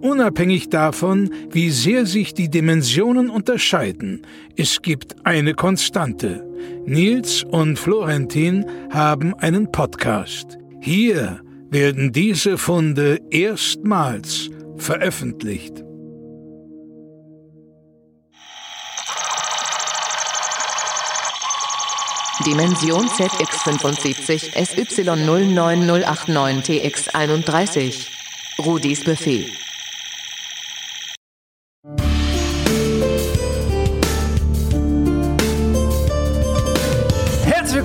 Unabhängig davon, wie sehr sich die Dimensionen unterscheiden, es gibt eine Konstante. Nils und Florentin haben einen Podcast. Hier werden diese Funde erstmals veröffentlicht. Dimension ZX75 SY09089TX31. Rudis Befehl.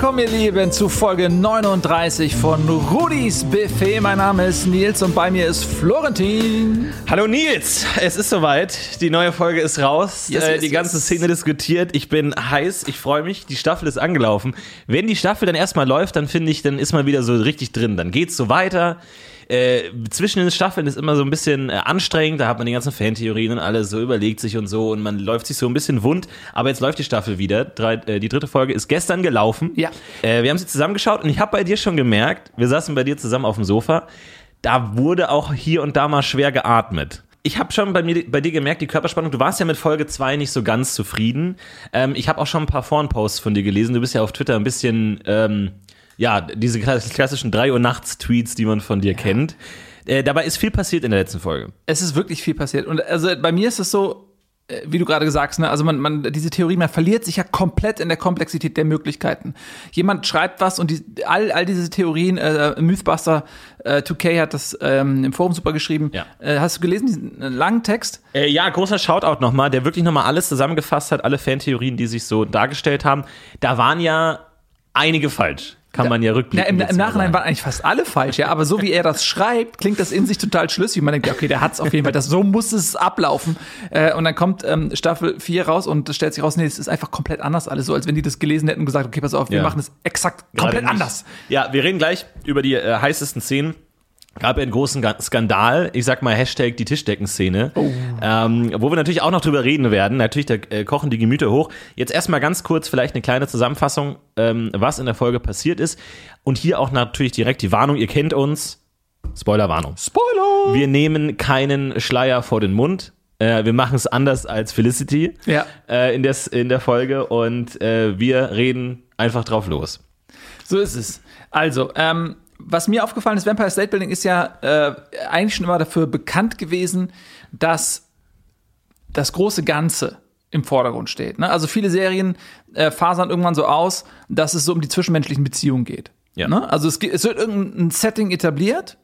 Willkommen, ihr Lieben, zu Folge 39 von Rudis Buffet. Mein Name ist Nils und bei mir ist Florentin. Hallo Nils, es ist soweit. Die neue Folge ist raus. Yes, äh, yes, die ganze yes. Szene diskutiert. Ich bin heiß, ich freue mich. Die Staffel ist angelaufen. Wenn die Staffel dann erstmal läuft, dann finde ich, dann ist man wieder so richtig drin. Dann geht's so weiter äh, zwischen den Staffeln ist immer so ein bisschen äh, anstrengend, da hat man die ganzen Fantheorien und alles so überlegt sich und so und man läuft sich so ein bisschen wund, aber jetzt läuft die Staffel wieder. Drei, äh, die dritte Folge ist gestern gelaufen. Ja. Äh, wir haben sie zusammengeschaut und ich habe bei dir schon gemerkt, wir saßen bei dir zusammen auf dem Sofa, da wurde auch hier und da mal schwer geatmet ich habe schon bei mir bei dir gemerkt, die Körperspannung, du warst ja mit Folge 2 nicht so ganz zufrieden. Ähm, ich habe auch schon ein paar Foren-Posts von dir gelesen. Du bist ja auf Twitter ein bisschen ähm, ja, diese klassischen 3 Uhr nachts Tweets, die man von dir ja. kennt. Äh, dabei ist viel passiert in der letzten Folge. Es ist wirklich viel passiert. Und also bei mir ist es so, äh, wie du gerade gesagt hast, ne, also man, man, diese Theorie, man verliert sich ja komplett in der Komplexität der Möglichkeiten. Jemand schreibt was und die, all, all diese Theorien, äh, Mythbuster äh, 2K hat das ähm, im Forum super geschrieben. Ja. Äh, hast du gelesen, diesen langen Text? Äh, ja, großer Shoutout nochmal, der wirklich nochmal alles zusammengefasst hat, alle Fantheorien, die sich so dargestellt haben. Da waren ja einige falsch kann man ja rückblicken. Na, im, Im Nachhinein waren eigentlich fast alle falsch, ja, aber so wie er das schreibt, klingt das in sich total schlüssig. Man denkt, okay, der hat es auf jeden Fall, das, so muss es ablaufen. Äh, und dann kommt ähm, Staffel 4 raus und es stellt sich raus, nee, es ist einfach komplett anders alles, so als wenn die das gelesen hätten und gesagt, okay, pass auf, wir ja. machen es exakt komplett anders. Ja, wir reden gleich über die äh, heißesten Szenen gab einen großen Skandal, ich sag mal Hashtag die Tischdeckenszene, oh. ähm, wo wir natürlich auch noch drüber reden werden. Natürlich, da äh, kochen die Gemüter hoch. Jetzt erstmal ganz kurz vielleicht eine kleine Zusammenfassung, ähm, was in der Folge passiert ist. Und hier auch natürlich direkt die Warnung, ihr kennt uns. Spoilerwarnung. Spoiler! Wir nehmen keinen Schleier vor den Mund. Äh, wir machen es anders als Felicity ja. äh, in, des, in der Folge und äh, wir reden einfach drauf los. So ist es. Also, ähm, was mir aufgefallen ist, Vampire State Building ist ja äh, eigentlich schon immer dafür bekannt gewesen, dass das große Ganze im Vordergrund steht. Ne? Also viele Serien äh, fasern irgendwann so aus, dass es so um die zwischenmenschlichen Beziehungen geht. Ja. Ne? Also es, es, wird irgendein Setting etabliert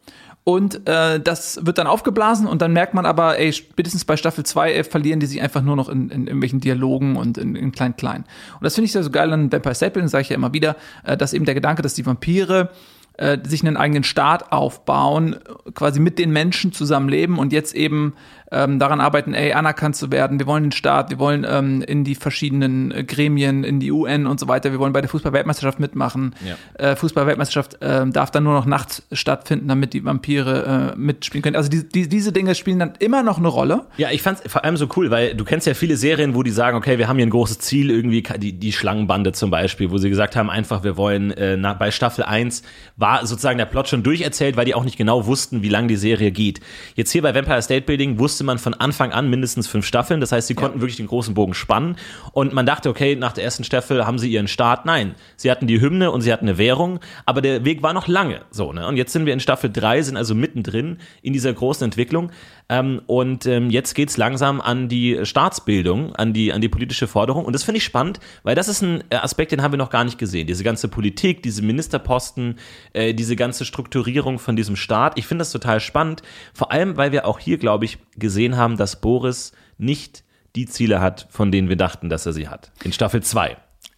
und äh, das wird dann aufgeblasen und dann merkt man aber, ey, spätestens bei Staffel 2 äh, verlieren die sich einfach nur noch in, in irgendwelchen Dialogen und in, in klein-klein. Und das finde ich ja so geil an Vampire State Building, sage ich ja immer wieder, äh, dass eben der Gedanke, dass die Vampire äh, sich einen eigenen Staat aufbauen, quasi mit den Menschen zusammenleben und jetzt eben ähm, daran arbeiten, ey, anerkannt zu werden. Wir wollen den Staat, wir wollen ähm, in die verschiedenen äh, Gremien, in die UN und so weiter. Wir wollen bei der Fußball-Weltmeisterschaft mitmachen. Ja. Äh, Fußball-Weltmeisterschaft äh, darf dann nur noch nachts stattfinden, damit die Vampire äh, mitspielen können. Also die, die, diese Dinge spielen dann immer noch eine Rolle. Ja, ich fand's vor allem so cool, weil du kennst ja viele Serien, wo die sagen, okay, wir haben hier ein großes Ziel, irgendwie die, die Schlangenbande zum Beispiel, wo sie gesagt haben, einfach, wir wollen äh, nach, bei Staffel 1 war sozusagen der Plot schon durcherzählt, weil die auch nicht genau wussten, wie lange die Serie geht. Jetzt hier bei Vampire State Building wusste man von Anfang an mindestens fünf Staffeln. Das heißt, sie konnten wirklich den großen Bogen spannen. Und man dachte, okay, nach der ersten Staffel haben sie ihren Start. Nein, sie hatten die Hymne und sie hatten eine Währung, aber der Weg war noch lange. So, ne? Und jetzt sind wir in Staffel drei, sind also mittendrin in dieser großen Entwicklung. Ähm, und ähm, jetzt geht's langsam an die Staatsbildung, an die, an die politische Forderung. Und das finde ich spannend, weil das ist ein Aspekt, den haben wir noch gar nicht gesehen. Diese ganze Politik, diese Ministerposten, äh, diese ganze Strukturierung von diesem Staat. Ich finde das total spannend. Vor allem, weil wir auch hier, glaube ich, gesehen haben, dass Boris nicht die Ziele hat, von denen wir dachten, dass er sie hat. In Staffel 2.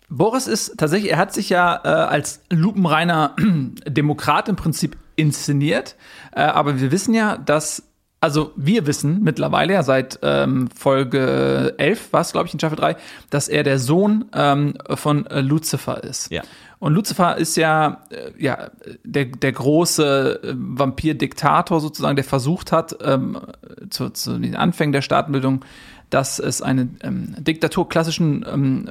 Boris ist tatsächlich, er hat sich ja äh, als lupenreiner Demokrat im Prinzip inszeniert. Äh, aber wir wissen ja, dass also wir wissen mittlerweile ja seit ähm, Folge 11, war es glaube ich in Staffel 3, dass er der Sohn ähm, von äh, Lucifer ist. Ja. Und Lucifer ist ja, äh, ja der, der große äh, Vampir-Diktator sozusagen, der versucht hat, ähm, zu, zu den Anfängen der Staatenbildung dass es eine ähm, Diktatur klassischen, ähm,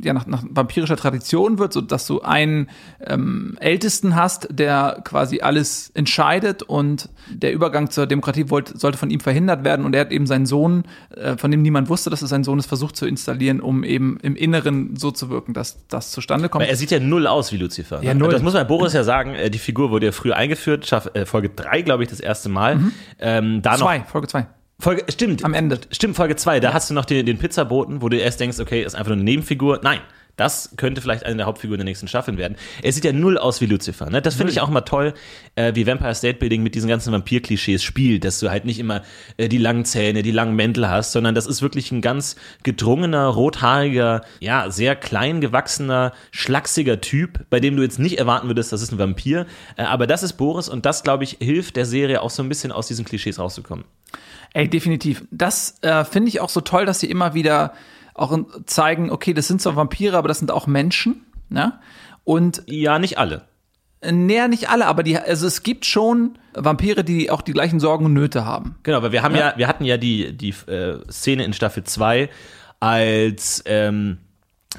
ja, nach, nach vampirischer Tradition wird, so dass du einen ähm, Ältesten hast, der quasi alles entscheidet und der Übergang zur Demokratie wollte, sollte von ihm verhindert werden und er hat eben seinen Sohn, äh, von dem niemand wusste, dass es sein Sohn ist, versucht zu installieren, um eben im Inneren so zu wirken, dass das zustande kommt. Weil er sieht ja null aus wie Lucifer. Ja, ne? null. Das muss man Boris ja sagen, äh, die Figur wurde ja früher eingeführt, Schaff, äh, Folge 3, glaube ich, das erste Mal. Ähm, da zwei, noch Folge zwei. Folge, stimmt. Am Ende. Stimmt, Folge 2. Da hast du noch den, den Pizzaboten, wo du erst denkst, okay, ist einfach nur eine Nebenfigur. Nein. Das könnte vielleicht eine der Hauptfiguren der nächsten Staffeln werden. Er sieht ja null aus wie Lucifer. Ne? Das finde ich auch mal toll, äh, wie Vampire State Building mit diesen ganzen Vampir-Klischees spielt, dass du halt nicht immer äh, die langen Zähne, die langen Mäntel hast, sondern das ist wirklich ein ganz gedrungener, rothaariger, ja, sehr klein gewachsener, schlachsiger Typ, bei dem du jetzt nicht erwarten würdest, das ist ein Vampir. Äh, aber das ist Boris und das, glaube ich, hilft der Serie auch so ein bisschen aus diesen Klischees rauszukommen. Ey, definitiv. Das äh, finde ich auch so toll, dass sie immer wieder auch zeigen, okay, das sind zwar Vampire, aber das sind auch Menschen. Ne? Und Ja, nicht alle. näher nicht alle, aber die, also es gibt schon Vampire, die auch die gleichen Sorgen und Nöte haben. Genau, weil wir haben ja, wir hatten ja die, die äh, Szene in Staffel 2, als ähm,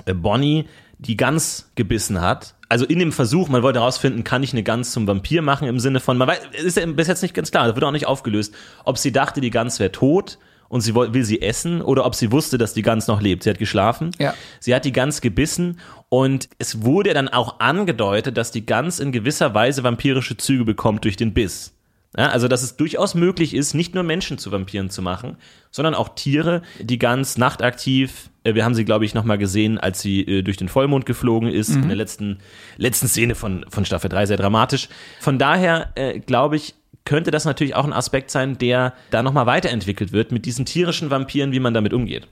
äh, Bonnie die Gans gebissen hat. Also in dem Versuch, man wollte herausfinden, kann ich eine Gans zum Vampir machen im Sinne von, man weiß, ist ja bis jetzt nicht ganz klar, das wird auch nicht aufgelöst, ob sie dachte, die Gans wäre tot und sie will sie essen oder ob sie wusste, dass die Gans noch lebt. Sie hat geschlafen. Ja. Sie hat die Gans gebissen und es wurde dann auch angedeutet, dass die Gans in gewisser Weise vampirische Züge bekommt durch den Biss. Ja, also, dass es durchaus möglich ist, nicht nur Menschen zu Vampiren zu machen, sondern auch Tiere, die ganz nachtaktiv, äh, wir haben sie, glaube ich, nochmal gesehen, als sie äh, durch den Vollmond geflogen ist, in der letzten, letzten Szene von, von Staffel 3, sehr dramatisch. Von daher, äh, glaube ich, könnte das natürlich auch ein Aspekt sein, der da nochmal weiterentwickelt wird mit diesen tierischen Vampiren, wie man damit umgeht.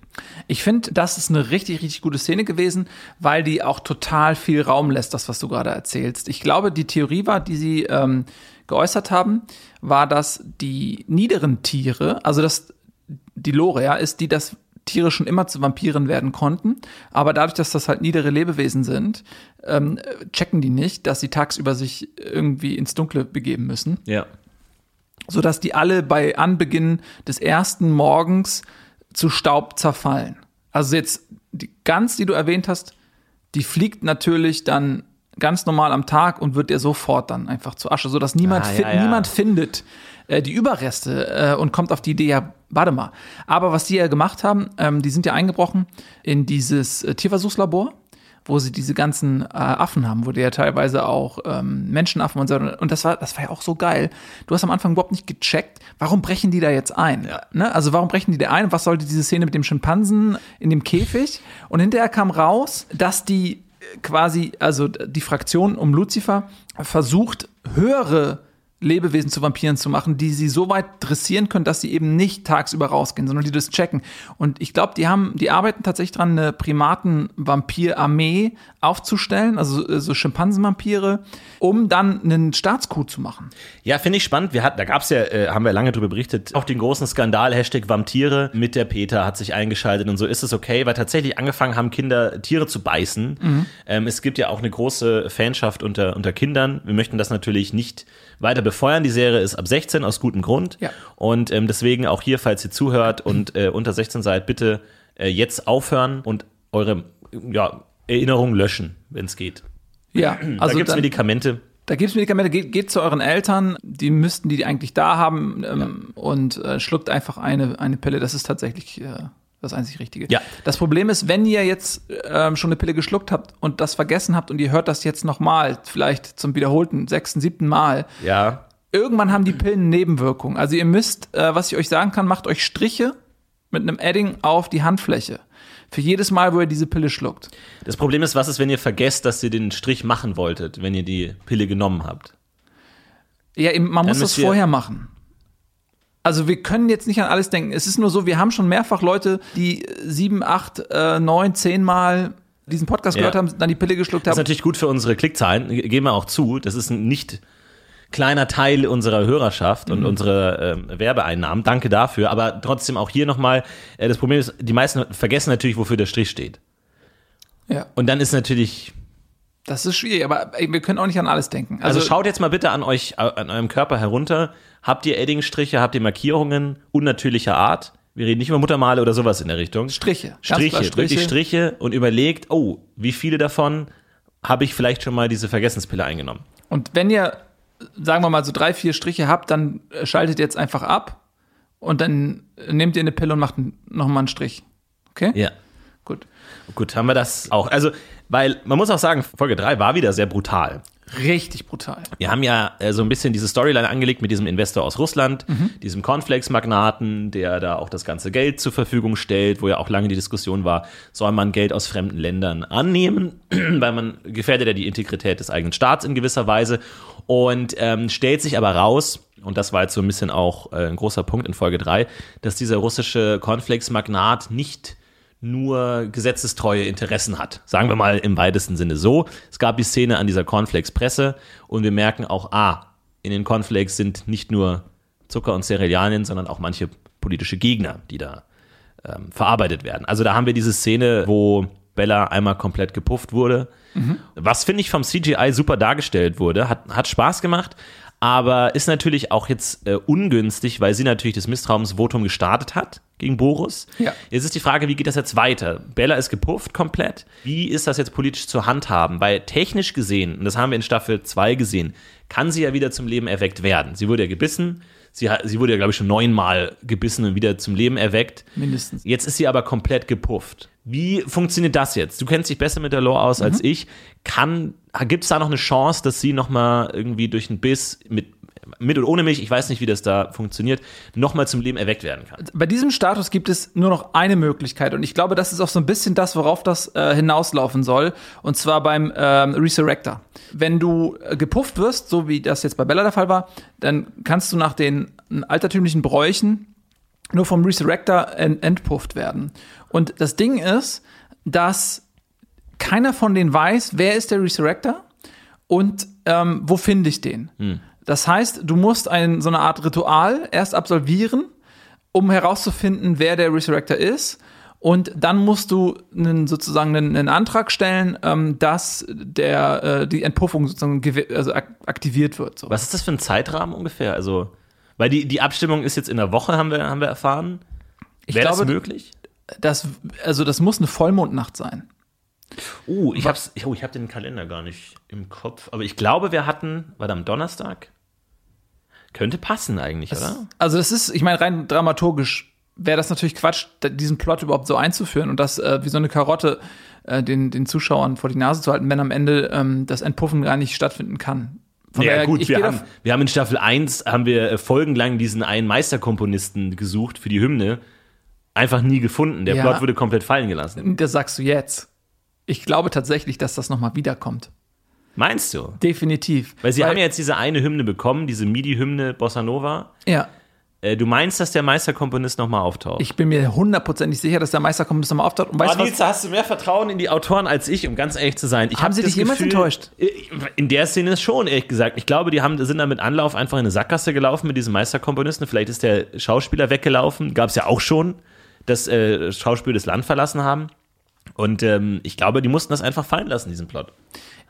Ich finde, das ist eine richtig, richtig gute Szene gewesen, weil die auch total viel Raum lässt, das, was du gerade erzählst. Ich glaube, die Theorie war, die sie ähm, geäußert haben, war, dass die niederen Tiere, also dass die Lore ja, ist, die das Tiere schon immer zu Vampiren werden konnten, aber dadurch, dass das halt niedere Lebewesen sind, ähm, checken die nicht, dass sie tagsüber sich irgendwie ins Dunkle begeben müssen Ja. Sodass die alle bei Anbeginn des ersten Morgens zu Staub zerfallen. Also jetzt die Gans, die du erwähnt hast, die fliegt natürlich dann ganz normal am Tag und wird dir sofort dann einfach zu Asche, sodass niemand, Ah, ja, ja. niemand findet äh, die Überreste äh, und kommt auf die Idee, ja, warte mal. Aber was die ja gemacht haben, ähm, die sind ja eingebrochen in dieses äh, Tierversuchslabor wo sie diese ganzen äh, Affen haben, wo die ja teilweise auch ähm, Menschenaffen und so. Und das war, das war ja auch so geil. Du hast am Anfang überhaupt nicht gecheckt, warum brechen die da jetzt ein? Ne? Also warum brechen die da ein? Was sollte diese Szene mit dem Schimpansen in dem Käfig? Und hinterher kam raus, dass die äh, quasi, also die Fraktion um Lucifer versucht, höhere Lebewesen zu Vampiren zu machen, die sie so weit dressieren können, dass sie eben nicht tagsüber rausgehen, sondern die das checken. Und ich glaube, die haben, die arbeiten tatsächlich dran, eine Primaten-Vampir-Armee aufzustellen, also äh, so Schimpansenvampire, um dann einen Staatscoup zu machen. Ja, finde ich spannend. Wir hatten, da gab's ja, äh, haben wir lange drüber berichtet, auch den großen Skandal, Hashtag Vampire mit der Peter hat sich eingeschaltet und so ist es okay, weil tatsächlich angefangen haben, Kinder Tiere zu beißen. Ähm, es gibt ja auch eine große Fanschaft unter, unter Kindern. Wir möchten das natürlich nicht weiter befeuern. Die Serie ist ab 16 aus gutem Grund. Ja. Und ähm, deswegen auch hier, falls ihr zuhört und äh, unter 16 seid, bitte äh, jetzt aufhören und eure ja, Erinnerungen löschen, wenn es geht. Ja, da also gibt's dann, Medikamente. da gibt's Medikamente, geht, geht zu euren Eltern, die müssten die eigentlich da haben ähm, und äh, schluckt einfach eine, eine Pille. Das ist tatsächlich äh, das einzig Richtige. Ja. Das Problem ist, wenn ihr jetzt ähm, schon eine Pille geschluckt habt und das vergessen habt und ihr hört das jetzt nochmal, vielleicht zum wiederholten sechsten, siebten Mal, Ja, irgendwann haben die Pillen Nebenwirkungen. Also ihr müsst, äh, was ich euch sagen kann, macht euch Striche mit einem Edding auf die Handfläche. Für jedes Mal, wo ihr diese Pille schluckt. Das Problem ist, was ist, wenn ihr vergesst, dass ihr den Strich machen wolltet, wenn ihr die Pille genommen habt? Ja, man muss das vorher machen. Also wir können jetzt nicht an alles denken. Es ist nur so, wir haben schon mehrfach Leute, die sieben, acht, äh, neun, zehn Mal diesen Podcast Ja. gehört haben, dann die Pille geschluckt Das ist haben. natürlich gut für unsere Klickzahlen, ge- geben wir auch zu. Das ist nicht, kleiner Teil unserer Hörerschaft und unsere ähm, Werbeeinnahmen. Danke dafür. Aber trotzdem auch hier nochmal, äh, das Problem ist, die meisten vergessen natürlich, wofür der Strich steht. Ja. Und dann ist natürlich, Das ist schwierig, aber wir können auch nicht an alles denken. also, Also, schaut jetzt mal bitte an euch, äh, an eurem Körper herunter. Habt ihr Eddingstriche, habt ihr Markierungen unnatürlicher Art? Wir reden nicht über Muttermale oder sowas in der Richtung. Striche. Striche, klar wirklich Striche und überlegt, oh, wie viele davon habe ich vielleicht schon mal diese Vergessenspille eingenommen? Und wenn ihr, sagen wir mal, so drei, vier Striche habt, dann äh, schaltet jetzt einfach ab und dann äh, nehmt ihr eine Pille und macht nochmal einen Strich. Okay? Ja. Gut. Gut, haben wir das auch. Also, weil man muss auch sagen, Folge 3 war wieder sehr brutal. Richtig brutal. Wir haben ja äh, so ein bisschen diese Storyline angelegt mit diesem Investor aus Russland, diesem Cornflakes-Magnaten, der da auch das ganze Geld zur Verfügung stellt, wo ja auch lange die Diskussion war, soll man Geld aus fremden Ländern annehmen, weil man gefährdet ja die Integrität des eigenen Staats in gewisser Weise und ähm, stellt sich aber raus, und das war jetzt so ein bisschen auch äh, ein großer Punkt in Folge 3, dass dieser russische Cornflakes-Magnat nicht nur gesetzestreue Interessen hat. Sagen wir mal im weitesten Sinne so. Es gab die Szene an dieser Cornflakes-Presse und wir merken auch, ah, in den Cornflakes sind nicht nur Zucker und Cerealien, sondern auch manche politische Gegner, die da ähm, verarbeitet werden. Also da haben wir diese Szene, wo Bella einmal komplett gepufft wurde. Was finde ich vom CGI super dargestellt wurde, hat, hat Spaß gemacht, aber ist natürlich auch jetzt äh, ungünstig, weil sie natürlich das Misstrauensvotum gestartet hat gegen Boris. Ja. Jetzt ist die Frage, wie geht das jetzt weiter? Bella ist gepufft komplett. Wie ist das jetzt politisch zu handhaben? Weil technisch gesehen, und das haben wir in Staffel 2 gesehen, kann sie ja wieder zum Leben erweckt werden. Sie wurde ja gebissen. Sie, sie wurde ja, glaube ich, schon neunmal gebissen und wieder zum Leben erweckt. Mindestens. Jetzt ist sie aber komplett gepufft. Wie funktioniert das jetzt? Du kennst dich besser mit der Lore aus als ich. Kann, gibt es da noch eine Chance, dass sie nochmal irgendwie durch einen Biss mit, mit oder ohne mich, ich weiß nicht, wie das da funktioniert, nochmal zum Leben erweckt werden kann? Bei diesem Status gibt es nur noch eine Möglichkeit und ich glaube, das ist auch so ein bisschen das, worauf das äh, hinauslaufen soll und zwar beim ähm, Resurrector. Wenn du äh, gepufft wirst, so wie das jetzt bei Bella der Fall war, dann kannst du nach den altertümlichen Bräuchen nur vom Resurrector ent entpufft werden. Und das Ding ist, dass keiner von denen weiß, wer ist der Resurrector und ähm, wo finde ich den. Das heißt, du musst ein, so eine Art Ritual erst absolvieren, um herauszufinden, wer der Resurrector ist. Und dann musst du einen, sozusagen einen, einen Antrag stellen, ähm, dass der, äh, die Entpuffung sozusagen also ak aktiviert wird. So. Was ist das für ein Zeitrahmen ungefähr? Also, weil die, die Abstimmung ist jetzt in der Woche, haben wir, haben wir erfahren. Ich Wäre das glaube, möglich? Das, also das muss eine Vollmondnacht sein. Oh, ich hab's, oh, ich hab den Kalender gar nicht im Kopf. Aber ich glaube, wir hatten, war da am Donnerstag? Könnte passen eigentlich, oder? Also das ist, ich meine, rein dramaturgisch wäre das natürlich Quatsch, diesen Plot überhaupt so einzuführen und das äh, wie so eine Karotte äh, den, den Zuschauern vor die Nase zu halten, wenn am Ende ähm, das Entpuffen gar nicht stattfinden kann. Von Ja, daher, gut, wir haben, wir haben in Staffel 1 haben wir äh, folgenlang diesen einen Meisterkomponisten gesucht für die Hymne. Einfach nie gefunden. Der Ja. Plot wurde komplett fallen gelassen. das sagst du jetzt. Ich glaube tatsächlich, dass das nochmal wiederkommt. Meinst du? Definitiv. Weil sie haben ja jetzt diese eine Hymne bekommen, diese MIDI-Hymne Bossa Nova. ja, Äh, du meinst, dass der Meisterkomponist nochmal auftaucht? ich bin mir hundertprozentig sicher, dass der Meisterkomponist nochmal auftaucht. Und weißt Oh, Nils, hast du mehr Vertrauen in die Autoren als ich, um ganz ehrlich zu sein. Ich Haben hab sie dich jemals enttäuscht? In der Szene schon, ehrlich gesagt. Ich glaube, die haben, sind da mit Anlauf einfach in eine Sackgasse gelaufen mit diesem Meisterkomponisten. Vielleicht ist der Schauspieler weggelaufen. Gab es ja auch schon, dass äh, Schauspieler das Land verlassen haben. Und ähm, ich glaube, die mussten das einfach fallen lassen, diesen Plot.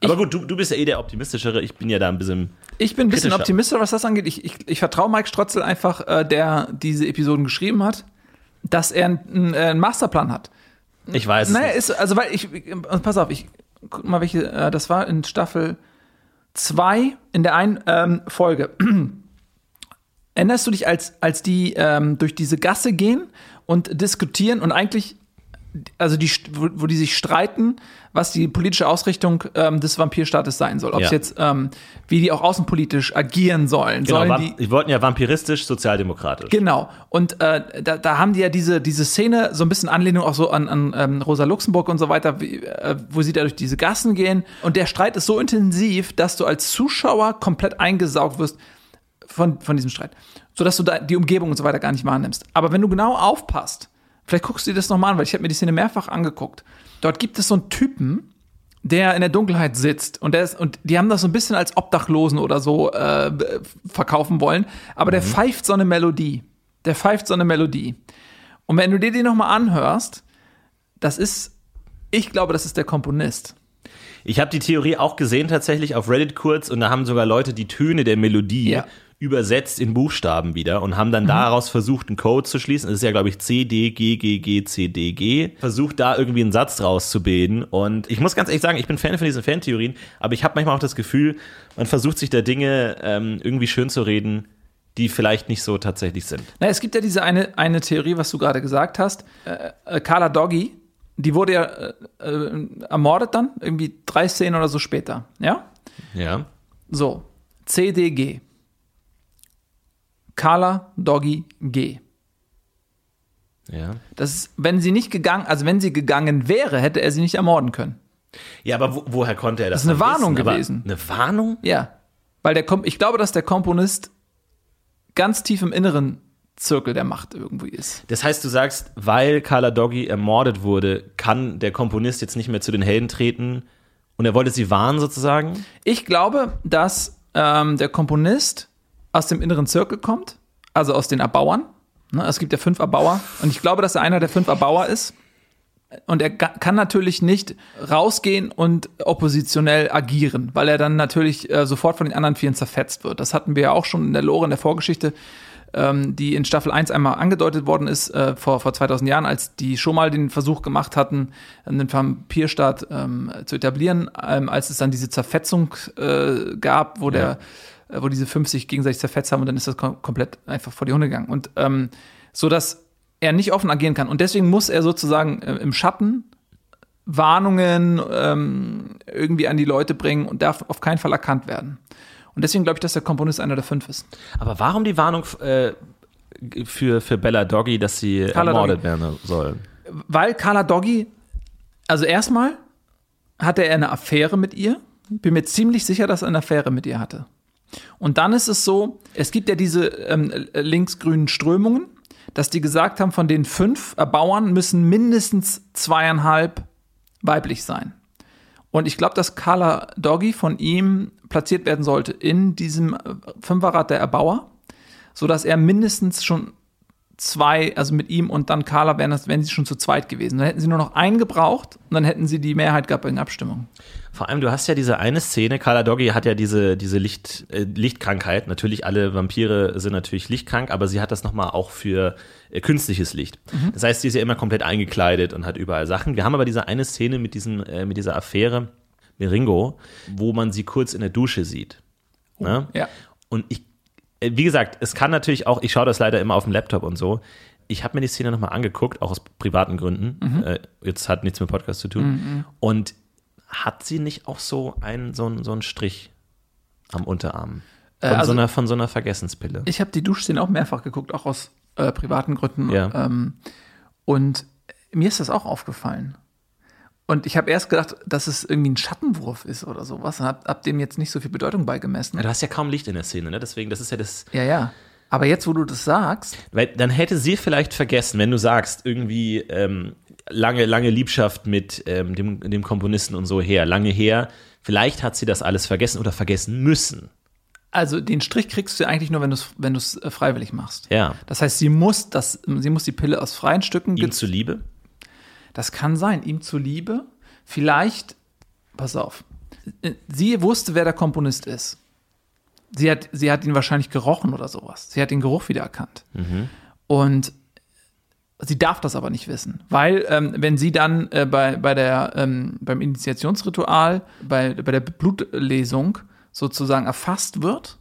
Aber gut, du, du bist ja eh der optimistischere. Ich bin ja da ein bisschen. Ich bin ein bisschen optimistischer, was das angeht. Ich, ich, ich vertraue Mike Strotzel einfach, äh, der diese Episoden geschrieben hat, dass er einen äh, einen Masterplan hat. Ich weiß. Naja, ist, also weil ich, pass auf, ich guck mal, welche, äh, das war in Staffel 2 in der einen ähm, Folge. Erinnerst du dich, als, als die ähm, durch diese Gasse gehen und diskutieren und eigentlich, also die, wo, wo die sich streiten, was die politische Ausrichtung ähm, des Vampirstaates sein soll. Ob es Ja. jetzt, ähm, wie die auch außenpolitisch agieren sollen. Genau, sollen die, die wollten ja vampiristisch, sozialdemokratisch. Genau. Und äh, da, da haben die ja diese, diese Szene, so ein bisschen Anlehnung auch so an, an ähm, Rosa Luxemburg und so weiter, wie, äh, wo sie da durch diese Gassen gehen. Und der Streit ist so intensiv, dass du als Zuschauer komplett eingesaugt wirst von, von diesem Streit. Sodass du da die Umgebung und so weiter gar nicht wahrnimmst. Aber wenn du genau aufpasst, vielleicht guckst du dir das nochmal an, weil ich habe mir die Szene mehrfach angeguckt. Dort gibt es so einen Typen, der in der Dunkelheit sitzt und der ist, und die haben das so ein bisschen als Obdachlosen oder so äh, verkaufen wollen, aber der pfeift so eine Melodie. Der pfeift so eine Melodie. Und wenn du dir die nochmal anhörst, das ist, ich glaube, das ist der Komponist. Ich habe die Theorie auch gesehen tatsächlich auf Reddit kurz und da haben sogar Leute die Töne der Melodie Ja. Übersetzt in Buchstaben wieder und haben dann Mhm. daraus versucht, einen Code zu schließen. Das ist ja, glaube ich, C, D, G, G, G, C, D, G. Versucht da irgendwie einen Satz draus zu bilden. Und ich muss ganz ehrlich sagen, ich bin Fan von diesen Fantheorien, aber ich habe manchmal auch das Gefühl, man versucht sich da Dinge ähm, irgendwie schön zu reden, die vielleicht nicht so tatsächlich sind. Na, es gibt ja diese eine, eine Theorie, was du gerade gesagt hast. Äh, äh, Carla Doggy, die wurde ja äh, äh, ermordet dann, irgendwie drei Szenen oder so später. Ja? Ja. So, CDG. Carla Doggy G. Ja. Das ist, wenn sie nicht gegangen, also wenn sie gegangen wäre, hätte er sie nicht ermorden können. Ja, aber wo, woher konnte er das? Das ist eine Warnung wissen? Gewesen. Eine Warnung? Ja. Weil der Kom ich glaube, dass der Komponist ganz tief im inneren Zirkel der Macht irgendwie ist. Das heißt, du sagst, weil Carla Doggy ermordet wurde, kann der Komponist jetzt nicht mehr zu den Helden treten und er wollte sie warnen sozusagen? Ich glaube, dass ähm, der Komponist aus dem inneren Zirkel kommt, also aus den Erbauern. Ne, es gibt ja fünf Erbauer und ich glaube, dass er einer der fünf Erbauer ist. Und er kann natürlich nicht rausgehen und oppositionell agieren, weil er dann natürlich äh, sofort von den anderen Vieren zerfetzt wird. Das hatten wir ja auch schon in der Lore, in der Vorgeschichte, ähm, die in Staffel 1 einmal angedeutet worden ist, äh, vor, vor 2000 Jahren, als die schon mal den Versuch gemacht hatten, einen Vampirstaat ähm, zu etablieren, ähm, als es dann diese Zerfetzung äh, gab, wo der äh, wo diese fünf sich gegenseitig zerfetzt haben und dann ist das kom komplett einfach vor die Hunde gegangen. Und ähm, so dass er nicht offen agieren kann. Und deswegen muss er sozusagen äh, im Schatten Warnungen ähm, irgendwie an die Leute bringen und darf auf keinen Fall erkannt werden. Und deswegen glaube ich, dass der Komponist einer der fünf ist. Aber warum die Warnung äh, für, für Bella Doggy, dass sie Carla ermordet Doggy. werden soll? Weil Carla Doggy, also erstmal hatte er eine Affäre mit ihr. Bin mir ziemlich sicher, dass er eine Affäre mit ihr hatte. Und dann ist es so, es gibt ja diese ähm, linksgrünen Strömungen, dass die gesagt haben, von den fünf Erbauern müssen mindestens zweieinhalb weiblich sein. Und ich glaube, dass Carla Doggy von ihm platziert werden sollte in diesem äh, Fünferrad der Erbauer, sodass er mindestens schon zwei, also mit ihm und dann Carla wären, das, wären sie schon zu zweit gewesen. Dann hätten sie nur noch einen gebraucht und dann hätten sie die Mehrheit gehabt in der Abstimmung. Vor allem, du hast ja diese eine Szene, Carla Doggy hat ja diese, diese Licht, äh, Lichtkrankheit. Natürlich, alle Vampire sind natürlich lichtkrank, aber sie hat das nochmal auch für äh, künstliches Licht. Das heißt, sie ist ja immer komplett eingekleidet und hat überall Sachen. Wir haben aber diese eine Szene mit, diesen, äh, mit dieser Affäre Meringo, wo man sie kurz in der Dusche sieht. Ne? Ja. Und ich, wie gesagt, es kann natürlich auch, ich schaue das leider immer auf dem Laptop und so. Ich habe mir die Szene nochmal angeguckt, auch aus privaten Gründen. Äh, jetzt hat nichts mit Podcast zu tun. Und hat sie nicht auch so einen, so einen, so einen Strich am Unterarm? Von, Äh, also- so einer, von so einer Vergessenspille. Ich habe die Duschszene auch mehrfach geguckt, auch aus äh, privaten Gründen. Ja. Ähm, und mir ist das auch aufgefallen. Und ich habe erst gedacht, dass es irgendwie ein Schattenwurf ist oder sowas. Und hab, hab dem jetzt nicht so viel Bedeutung beigemessen. Ja, du hast ja kaum Licht in der Szene, ne? Deswegen, das ist ja das. Ja, ja. Aber jetzt, wo du das sagst, Weil dann hätte sie vielleicht vergessen, wenn du sagst, irgendwie ähm, lange, lange Liebschaft mit ähm, dem, dem Komponisten und so her, lange her, vielleicht hat sie das alles vergessen oder vergessen müssen. also den Strich kriegst du eigentlich nur, wenn du es wenn du's, äh, freiwillig machst. Ja. Das heißt, sie muss, das, sie muss die Pille aus freien Stücken Ihm zuliebe? Das kann sein, ihm zuliebe. Vielleicht, pass auf, sie wusste, wer der Komponist ist. Sie hat, sie hat ihn wahrscheinlich gerochen oder sowas. Sie hat den Geruch wiedererkannt. Und sie darf das aber nicht wissen, weil ähm, wenn sie dann äh, bei, bei der, ähm, beim Initiationsritual, bei, bei der Blutlesung sozusagen erfasst wird,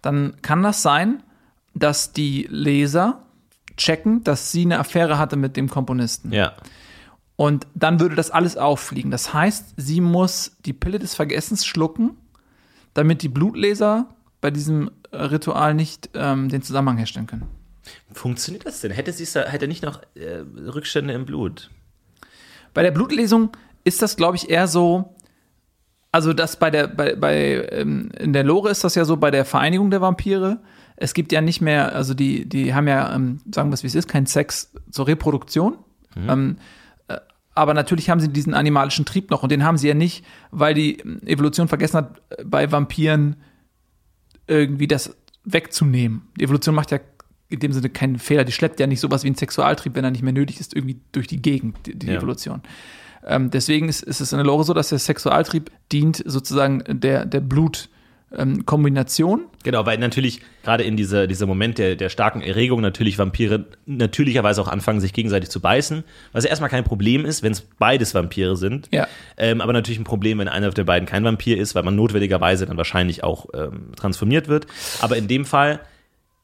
dann kann das sein, dass die Leser checken, dass sie eine Affäre hatte mit dem Komponisten. Ja. Und dann würde das alles auffliegen. Das heißt, sie muss die Pille des Vergessens schlucken, damit die Blutleser bei diesem Ritual nicht ähm, den Zusammenhang herstellen können. Funktioniert das denn? Hätte sie hätte nicht noch äh, Rückstände im Blut? Bei der Blutlesung ist das, glaube ich, eher so. Also, das bei der, bei, bei, ähm, in der Lore ist das ja so bei der Vereinigung der Vampire. Es gibt ja nicht mehr, also die, die haben ja, ähm, sagen wir es wie es ist, keinen Sex zur Reproduktion. Ähm, äh, aber natürlich haben sie diesen animalischen Trieb noch und den haben sie ja nicht, weil die Evolution vergessen hat, bei Vampiren irgendwie das wegzunehmen. Die Evolution macht ja in dem Sinne keinen Fehler. Die schleppt ja nicht sowas wie ein Sexualtrieb, wenn er nicht mehr nötig ist, irgendwie durch die Gegend, die, die Ja. Evolution. Ähm, deswegen ist, ist es in der Lore so, dass der Sexualtrieb dient sozusagen der, der Blutkombination. Genau, weil natürlich gerade in dieser, dieser Moment der, der starken Erregung natürlich Vampire natürlicherweise auch anfangen, sich gegenseitig zu beißen. Was ja erstmal kein Problem ist, wenn es beides Vampire sind. Ja. Ähm, aber natürlich ein Problem, wenn einer der beiden kein Vampir ist, weil man notwendigerweise dann wahrscheinlich auch ähm, transformiert wird. Aber in dem Fall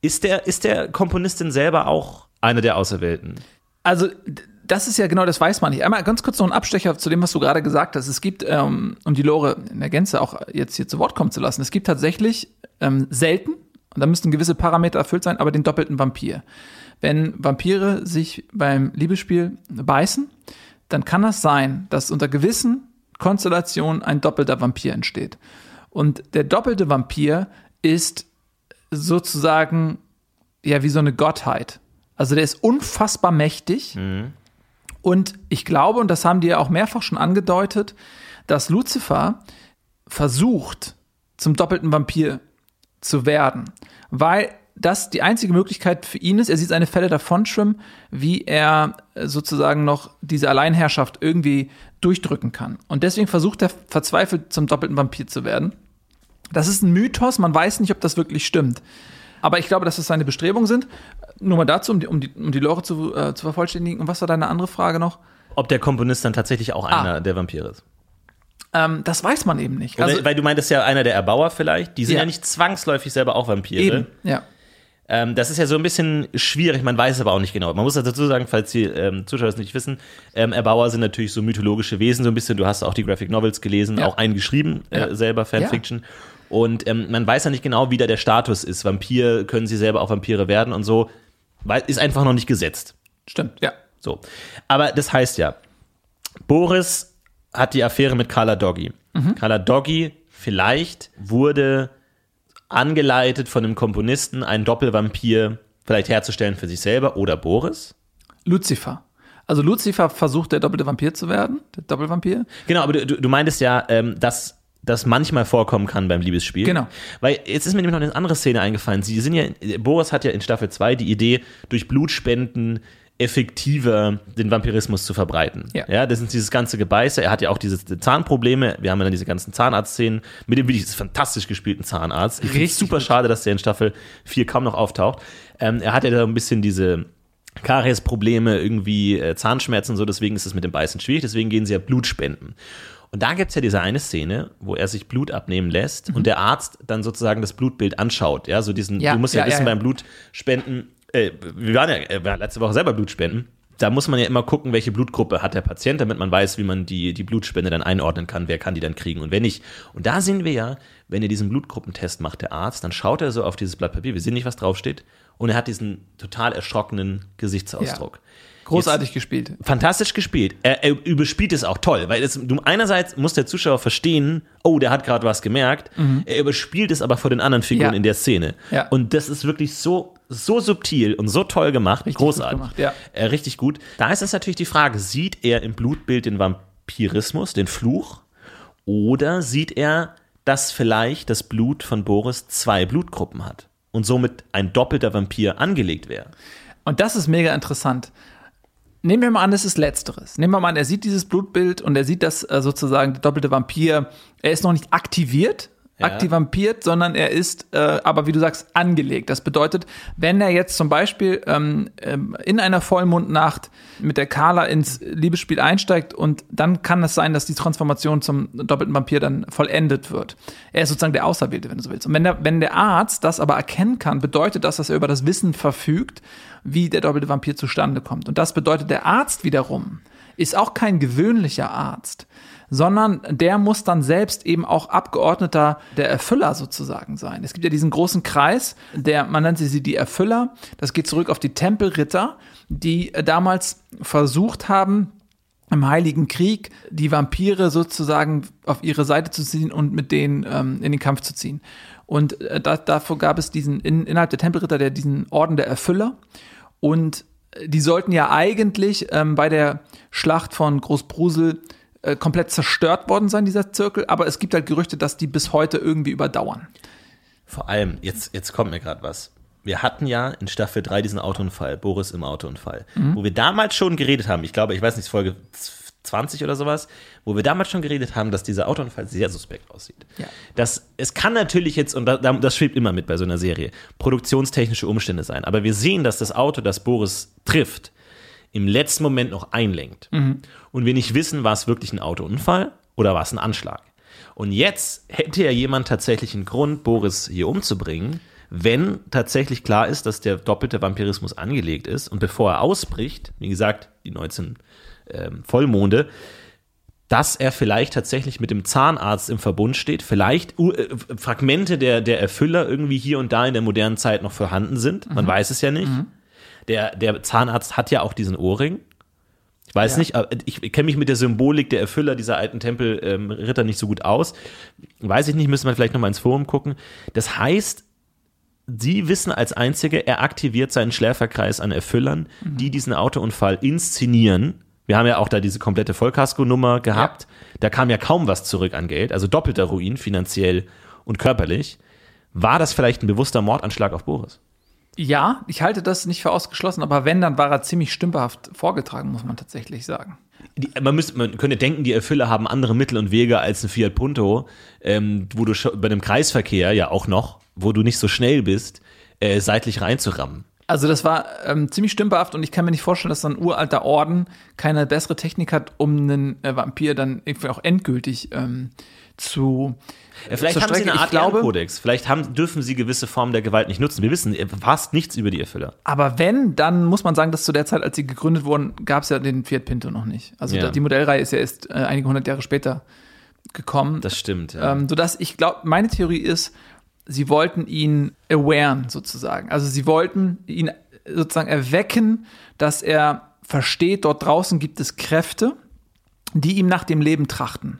ist der, ist der Komponistin selber auch einer der Auserwählten. Also, das ist ja genau, das weiß man nicht. Einmal ganz kurz noch ein Abstecher zu dem, was du gerade gesagt hast. Es gibt, ähm, um die Lore in der Gänze auch jetzt hier zu Wort kommen zu lassen, es gibt tatsächlich ähm, selten, und da müssten gewisse Parameter erfüllt sein, aber den doppelten Vampir. Wenn Vampire sich beim Liebesspiel beißen, dann kann das sein, dass unter gewissen Konstellationen ein doppelter Vampir entsteht. Und der doppelte Vampir ist sozusagen ja wie so eine Gottheit. Also der ist unfassbar mächtig. Und ich glaube, und das haben die ja auch mehrfach schon angedeutet, dass Lucifer versucht, zum doppelten Vampir zu werden. Weil das die einzige Möglichkeit für ihn ist. Er sieht seine Fälle davonschwimmen, wie er sozusagen noch diese Alleinherrschaft irgendwie durchdrücken kann. Und deswegen versucht er verzweifelt zum doppelten Vampir zu werden. Das ist ein Mythos, man weiß nicht, ob das wirklich stimmt. Aber ich glaube, dass das seine Bestrebungen sind. Nur mal dazu, um die, um die, um die Lore zu, äh, zu vervollständigen. Und was war deine andere Frage noch? Ob der Komponist dann tatsächlich auch einer der Vampire ist. Ähm, das weiß man eben nicht. Oder, Also, weil du meintest ja einer der Erbauer vielleicht. Die sind ja, Ja. nicht zwangsläufig selber auch Vampire. eben, ja. Ähm, das ist ja so ein bisschen schwierig, man weiß es aber auch nicht genau. Man muss dazu sagen, falls die ähm, Zuschauer es nicht wissen, ähm, Erbauer sind natürlich so mythologische Wesen, so ein bisschen. Du hast auch die Graphic Novels gelesen, Ja. auch einen geschrieben, äh, Ja. selber Fanfiction. Und ähm, man weiß ja nicht genau, wie da der Status ist. Vampir, können sie selber auch Vampire werden und so. Weil, ist einfach noch nicht gesetzt. Stimmt, ja. So. Aber das heißt ja, Boris hat die Affäre mit Carla Doggy. Carla Doggy vielleicht wurde angeleitet von einem Komponisten, einen Doppelvampir vielleicht herzustellen für sich selber oder Boris. Lucifer. Also Lucifer versucht, der doppelte Vampir zu werden, der Doppelvampir. Genau, aber du, du du meintest ja, ähm, dass das manchmal vorkommen kann beim Liebesspiel. Genau. Weil jetzt ist mir nämlich noch eine andere Szene eingefallen. Sie sind ja, Boris hat ja in Staffel 2 die Idee, durch Blutspenden effektiver den Vampirismus zu verbreiten. Ja. das ist dieses ganze Gebeiße. Er hat ja auch diese Zahnprobleme. Wir haben ja dann diese ganzen Zahnarztszenen mit dem wirklich fantastisch gespielten Zahnarzt. Ich finde es super schade, dass der in Staffel 4 kaum noch auftaucht. Ähm, er hat ja da ein bisschen diese Karies-Probleme, irgendwie äh, Zahnschmerzen und so, deswegen ist es mit dem Beißen schwierig, deswegen gehen sie ja Blut spenden. Und da gibt's ja diese eine Szene, wo er sich Blut abnehmen lässt und der Arzt dann sozusagen das Blutbild anschaut. Ja, so diesen, Mhm. Ja, du musst ja, ja, wissen, ja, ja. beim Blutspenden, äh, wir waren ja äh, letzte Woche selber Blutspenden. Da muss man ja immer gucken, welche Blutgruppe hat der Patient, damit man weiß, wie man die, die Blutspende dann einordnen kann, wer kann die dann kriegen und wer nicht. Und da sehen wir ja, wenn er diesen Blutgruppentest macht, der Arzt, dann schaut er so auf dieses Blatt Papier, wir sehen nicht, was draufsteht, und er hat diesen total erschrockenen Gesichtsausdruck. Großartig gespielt. Fantastisch gespielt. Er, er überspielt es auch toll, weil es, du, einerseits muss der Zuschauer verstehen, oh, der hat gerade was gemerkt. Er überspielt es aber vor den anderen Figuren Mhm. Ja. in der Szene. Ja. Und das ist wirklich so, so subtil und so toll gemacht. Großartig. gut gemacht, ja. Äh, richtig gut. Da ist es natürlich die Frage, sieht er im Blutbild den Vampirismus, den Fluch? Oder sieht er, dass vielleicht das Blut von Boris zwei Blutgruppen hat und somit ein doppelter Vampir angelegt wäre? Und das ist mega interessant. Nehmen wir mal an, es ist Letzteres. Nehmen wir mal an, er sieht dieses Blutbild und er sieht, dass äh, sozusagen der doppelte Vampir, er ist noch nicht aktiviert, Ja. aktivampiert, sondern er ist, äh, aber wie du sagst, angelegt. Das bedeutet, wenn er jetzt zum Beispiel ähm, ähm, in einer Vollmondnacht mit der Carla ins Liebesspiel einsteigt und dann kann es sein, dass die Transformation zum doppelten Vampir dann vollendet wird. Er ist sozusagen der Auserwählte, wenn du so willst. Und wenn der, wenn der Arzt das aber erkennen kann, bedeutet das, dass er über das Wissen verfügt, wie der doppelte Vampir zustande kommt. Und das bedeutet, der Arzt wiederum ist auch kein gewöhnlicher Arzt, sondern der muss dann selbst eben auch Abgeordneter der Erfüller sozusagen sein. Es gibt ja diesen großen Kreis, der, man nennt sie die Erfüller, das geht zurück auf die Tempelritter, die äh, damals versucht haben, im Heiligen Krieg die Vampire sozusagen auf ihre Seite zu ziehen und mit denen ähm, in den Kampf zu ziehen. Und äh, da, davor gab es diesen in, innerhalb der Tempelritter der diesen Orden der Erfüller und die sollten ja eigentlich ähm, bei der Schlacht von Großbrusel äh, komplett zerstört worden sein, dieser Zirkel, aber es gibt halt Gerüchte, dass die bis heute irgendwie überdauern. Vor allem, jetzt, jetzt kommt mir gerade was. Wir hatten ja in Staffel 3 diesen Autounfall, Boris im Autounfall, wo wir damals schon geredet haben, ich glaube, ich weiß nicht, Folge 20 oder sowas, wo wir damals schon geredet haben, dass dieser Autounfall sehr suspekt aussieht. Ja. Das, es kann natürlich jetzt, und da- da- das schwebt immer mit bei so einer Serie, produktionstechnische Umstände sein. Aber wir sehen, dass das Auto, das Boris trifft, im letzten Moment noch einlenkt. Und wir nicht wissen, war es wirklich ein Autounfall oder war es ein Anschlag. Und jetzt hätte ja jemand tatsächlich einen Grund, Boris hier umzubringen, wenn tatsächlich klar ist, dass der doppelte Vampirismus angelegt ist und bevor er ausbricht, wie gesagt, die 19 ähm, Vollmonde, dass er vielleicht tatsächlich mit dem Zahnarzt im Verbund steht, vielleicht uh, äh, Fragmente der, der Erfüller irgendwie hier und da in der modernen Zeit noch vorhanden sind. Man weiß es ja nicht. Der, der Zahnarzt hat ja auch diesen Ohrring. Ich weiß Ja. nicht, ich kenne mich mit der Symbolik der Erfüller dieser alten Tempelritter ähm, nicht so gut aus. Weiß ich nicht, müssen wir vielleicht nochmal ins Forum gucken. Das heißt, Sie wissen als Einzige, er aktiviert seinen Schläferkreis an Erfüllern, die diesen Autounfall inszenieren. Wir haben ja auch da diese komplette Vollkasko-Nummer gehabt. Da kam ja kaum was zurück an Geld, also doppelter Ruin, finanziell und körperlich. War das vielleicht ein bewusster Mordanschlag auf Boris? Ja, ich halte das nicht für ausgeschlossen, aber wenn, dann war er ziemlich stümperhaft vorgetragen, muss man tatsächlich sagen. Die, man, müsste, man könnte denken, die Erfüller haben andere Mittel und Wege als ein Fiat Punto, ähm, wo du bei einem Kreisverkehr ja auch noch, wo du nicht so schnell bist, äh, seitlich reinzurammen. Also das war ähm, ziemlich stümperhaft und ich kann mir nicht vorstellen, dass so ein uralter Orden keine bessere Technik hat, um einen äh, Vampir dann irgendwie auch endgültig ähm, zu vielleicht zur haben sie eine Art glaube, Kodex. Vielleicht haben, dürfen sie gewisse Formen der Gewalt nicht nutzen. Wir wissen äh, fast nichts über die Erfüller. aber wenn, dann muss man sagen, dass zu der Zeit, als sie gegründet wurden, gab es ja den Fiat Pinto noch nicht. Also Ja. die Modellreihe ist ja erst äh, einige hundert Jahre später gekommen. Das stimmt. Ja. Ähm, sodass ich glaube, meine Theorie ist, sie wollten ihn awaren sozusagen. Also sie wollten ihn sozusagen erwecken, dass er versteht, dort draußen gibt es Kräfte, die ihm nach dem Leben trachten.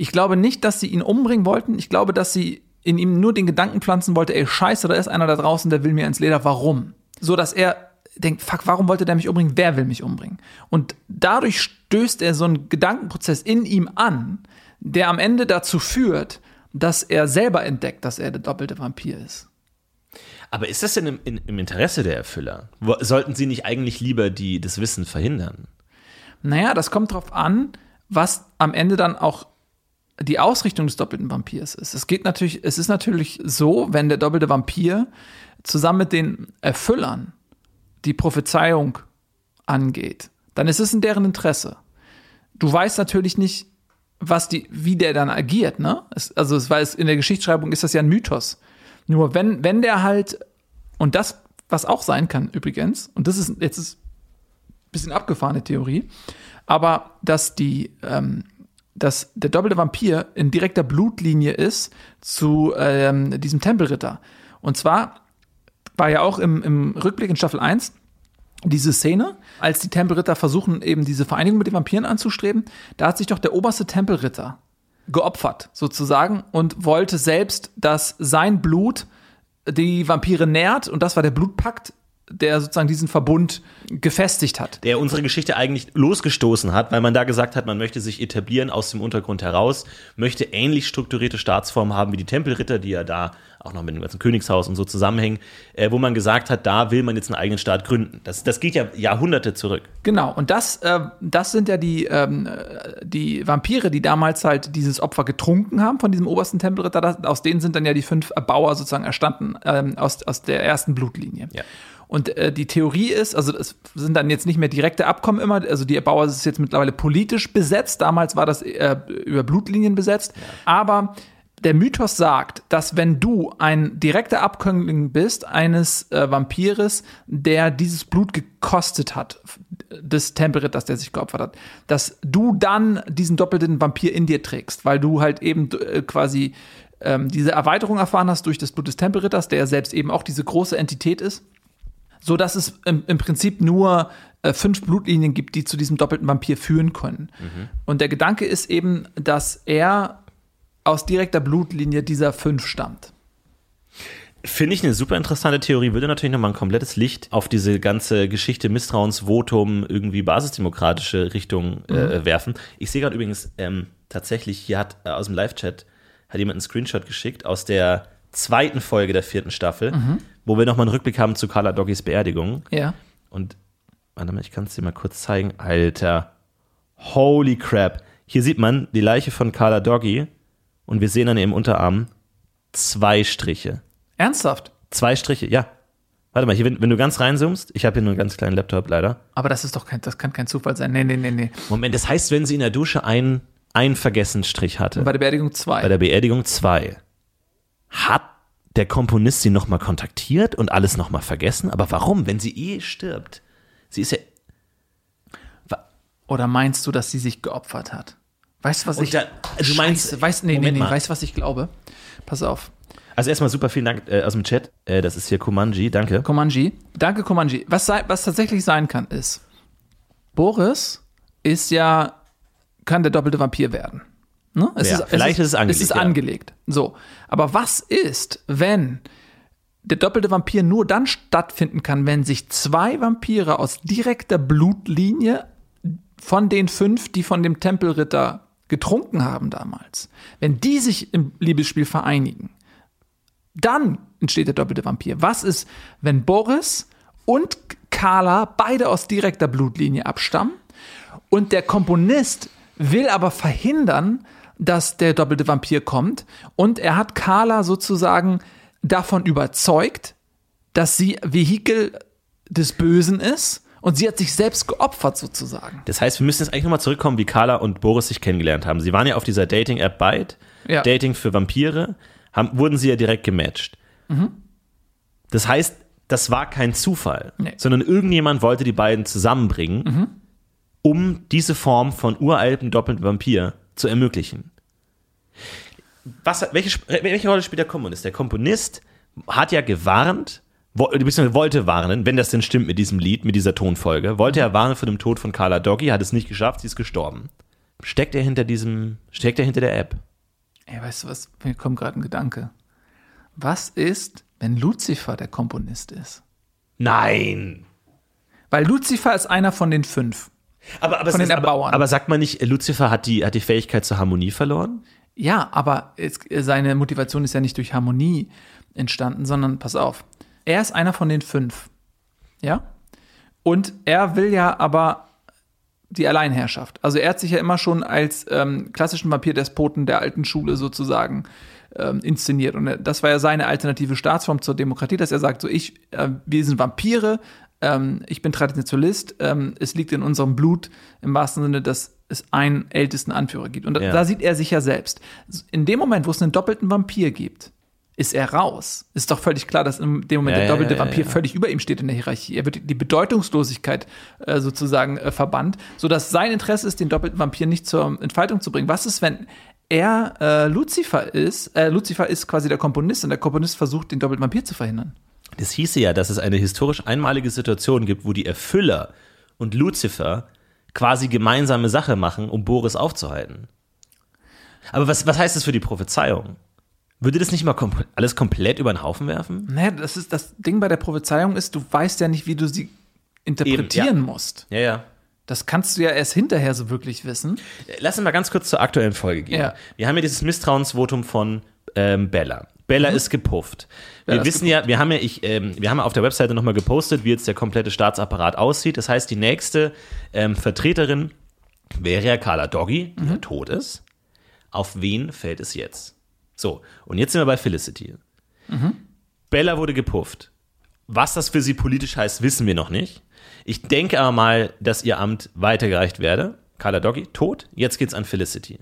Ich glaube nicht, dass sie ihn umbringen wollten. Ich glaube, dass sie in ihm nur den Gedanken pflanzen wollte, ey, scheiße, da ist einer da draußen, der will mir ins Leder. Warum? So, dass er denkt, fuck, warum wollte der mich umbringen? Wer will mich umbringen? Und dadurch stößt er so einen Gedankenprozess in ihm an, der am Ende dazu führt, dass er selber entdeckt, dass er der doppelte Vampir ist. Aber ist das denn im, in, im Interesse der Erfüller? Sollten sie nicht eigentlich lieber die, das Wissen verhindern? Naja, das kommt drauf an, was am Ende dann auch die Ausrichtung des doppelten Vampirs ist. Es geht natürlich, es ist natürlich so, wenn der doppelte Vampir zusammen mit den Erfüllern die Prophezeiung angeht, dann ist es in deren Interesse. Du weißt natürlich nicht, was die, wie der dann agiert, ne? Es, also es weiß, in der Geschichtsschreibung ist das ja ein Mythos. Nur wenn, wenn der halt, und das, was auch sein kann übrigens, und das ist, jetzt ist ein bisschen abgefahrene Theorie, aber dass die, ähm, dass der doppelte Vampir in direkter Blutlinie ist zu ähm, diesem Tempelritter. Und zwar war ja auch im, im Rückblick in Staffel 1 diese Szene, als die Tempelritter versuchen, eben diese Vereinigung mit den Vampiren anzustreben, da hat sich doch der oberste Tempelritter geopfert, sozusagen, und wollte selbst, dass sein Blut die Vampire nährt, und das war der Blutpakt, der sozusagen diesen Verbund gefestigt hat. Der unsere Geschichte eigentlich losgestoßen hat, weil man da gesagt hat, man möchte sich etablieren aus dem Untergrund heraus, möchte ähnlich strukturierte Staatsformen haben wie die Tempelritter, die ja da auch noch mit dem ganzen Königshaus und so zusammenhängen, äh, wo man gesagt hat, da will man jetzt einen eigenen Staat gründen. Das, das geht ja Jahrhunderte zurück. Genau, und das, äh, das sind ja die, ähm, äh, die Vampire, die damals halt dieses Opfer getrunken haben von diesem obersten Tempelritter. Das, aus denen sind dann ja die fünf Erbauer sozusagen erstanden, ähm, aus, aus der ersten Blutlinie. Ja. Und äh, die Theorie ist, also es sind dann jetzt nicht mehr direkte Abkommen immer, also die Erbauer ist jetzt mittlerweile politisch besetzt, damals war das äh, über Blutlinien besetzt, aber der Mythos sagt, dass wenn du ein direkter Abkömmling bist eines äh, Vampires, der dieses Blut gekostet hat, des Tempelritters, der sich geopfert hat, dass du dann diesen doppelten Vampir in dir trägst, weil du halt eben äh, quasi ähm, diese Erweiterung erfahren hast durch das Blut des Tempelritters, der selbst eben auch diese große Entität ist so dass es im, im Prinzip nur äh, fünf Blutlinien gibt, die zu diesem doppelten Vampir führen können. Und der Gedanke ist eben, dass er aus direkter Blutlinie dieser fünf stammt. Finde ich eine super interessante Theorie, würde natürlich nochmal ein komplettes Licht auf diese ganze Geschichte Misstrauensvotum, irgendwie basisdemokratische Richtung äh, werfen. Ich sehe gerade übrigens, ähm, tatsächlich, hier hat äh, aus dem Live-Chat hat jemand einen Screenshot geschickt aus der zweiten Folge der vierten Staffel, wo wir nochmal einen Rückblick haben zu Carla Doggys Beerdigung. Ja. Und warte mal, ich kann es dir mal kurz zeigen. Alter, holy crap. Hier sieht man die Leiche von Carla Doggy und wir sehen an ihrem Unterarm zwei Striche. Ernsthaft? Zwei Striche, ja. Warte mal, hier, wenn, wenn du ganz reinzoomst, ich habe hier nur einen ganz kleinen Laptop leider. Aber das ist doch kein, das kann kein Zufall sein. Nee, nee, nee, nee. Moment, das heißt, wenn sie in der Dusche einen, einen Vergessensstrich hatte, Bei der Beerdigung zwei. bei der Beerdigung zwei, hat der Komponist sie nochmal kontaktiert und alles nochmal vergessen? Aber warum, wenn sie eh stirbt? Sie ist ja. Oder meinst du, dass sie sich geopfert hat? Weißt du, was Und ich. da- du meinst- Scheiße, weißt, nee, nee, Moment nee, mal. weißt du, was ich glaube? Pass auf. Also erstmal super vielen Dank äh, aus dem Chat. Äh, das ist hier Kumanji, danke. Komanji. Danke, Komanji. Was, sei, was tatsächlich sein kann, ist, Boris ist ja, kann der doppelte Vampir werden. Ne? Es Ja, vielleicht ist es angelegt, Es ist ja. angelegt. So. Aber was ist, wenn der doppelte Vampir nur dann stattfinden kann, wenn sich zwei Vampire aus direkter Blutlinie von den fünf, die von dem Tempelritter getrunken haben damals, wenn die sich im Liebesspiel vereinigen, dann entsteht der doppelte Vampir. Was ist, wenn Boris und Carla beide aus direkter Blutlinie abstammen und der Komponist will aber verhindern, dass der doppelte Vampir kommt und er hat Carla sozusagen davon überzeugt, dass sie Vehikel des Bösen ist und sie hat sich selbst geopfert sozusagen. Das heißt, wir müssen jetzt eigentlich nochmal zurückkommen, wie Carla und Boris sich kennengelernt haben. Sie waren ja auf dieser Dating-App Byte, Ja. Dating für Vampire, haben, wurden sie ja direkt gematcht. Das heißt, das war kein Zufall, Nee. sondern irgendjemand wollte die beiden zusammenbringen, um diese Form von uralten doppelten Vampir zu ermöglichen. Was, welche, welche Rolle spielt der Komponist? Der Komponist hat ja gewarnt, beziehungsweise wollte warnen, wenn das denn stimmt mit diesem Lied, mit dieser Tonfolge, wollte er warnen vor dem Tod von Carla Doggy, hat es nicht geschafft, sie ist gestorben. Steckt er hinter diesem, steckt er hinter der App? Ey, weißt du was? Mir kommt gerade ein Gedanke. Was ist, wenn Lucifer der Komponist ist? Nein! Weil Lucifer ist einer von den fünf. Aber, aber, Von den ist, aber, Erbauern. aber sagt man nicht, Lucifer hat die, hat die Fähigkeit zur Harmonie verloren? Ja, aber es, seine Motivation ist ja nicht durch Harmonie entstanden, sondern pass auf. Er ist einer von den fünf. Ja? Und er will ja aber die Alleinherrschaft. Also er hat sich ja immer schon als ähm, klassischen Vampirdespoten der alten Schule sozusagen ähm, inszeniert. Und das war ja seine alternative Staatsform zur Demokratie, dass er sagt, so ich, äh, wir sind Vampire, ähm, ich bin Traditionalist, ähm, es liegt in unserem Blut im wahrsten Sinne, dass es einen ältesten Anführer gibt. Und da, Ja. da sieht er sich ja selbst. In dem Moment, wo es einen doppelten Vampir gibt, ist er raus. Ist doch völlig klar, dass in dem Moment Ja, der doppelte ja, Vampir völlig über ihm steht in der Hierarchie. Er wird die Bedeutungslosigkeit äh, sozusagen äh, verbannt, sodass sein Interesse ist, den doppelten Vampir nicht zur Entfaltung zu bringen. Was ist, wenn er äh, Lucifer ist? Äh, Lucifer ist quasi der Komponist und der Komponist versucht, den doppelten Vampir zu verhindern. Das hieße ja, dass es eine historisch einmalige Situation gibt, wo die Erfüller und Lucifer quasi gemeinsame Sache machen, um Boris aufzuhalten. Aber was, was heißt das für die Prophezeiung? Würde das nicht mal kom alles komplett über den Haufen werfen? Naja, das ist das Ding bei der Prophezeiung ist, du weißt ja nicht, wie du sie interpretieren Eben, ja. musst. Ja, ja. Das kannst du ja erst hinterher so wirklich wissen. Lass uns mal ganz kurz zur aktuellen Folge gehen. Ja. Wir haben ja dieses Misstrauensvotum von ähm, Bella. Bella ist gepufft. Wir Mhm. Bella wissen ja, wir haben ja, ich, ähm, wir haben ja auf der Webseite nochmal gepostet, wie jetzt der komplette Staatsapparat aussieht. Das heißt, die nächste ähm, Vertreterin wäre ja Carla Doggy, die Mhm. ja tot ist. Auf wen fällt es jetzt? So, und jetzt sind wir bei Felicity. Mhm. Bella wurde gepufft. Was das für sie politisch heißt, wissen wir noch nicht. Ich denke aber mal, dass ihr Amt weitergereicht werde. Carla Doggy, tot. Jetzt geht's an Felicity.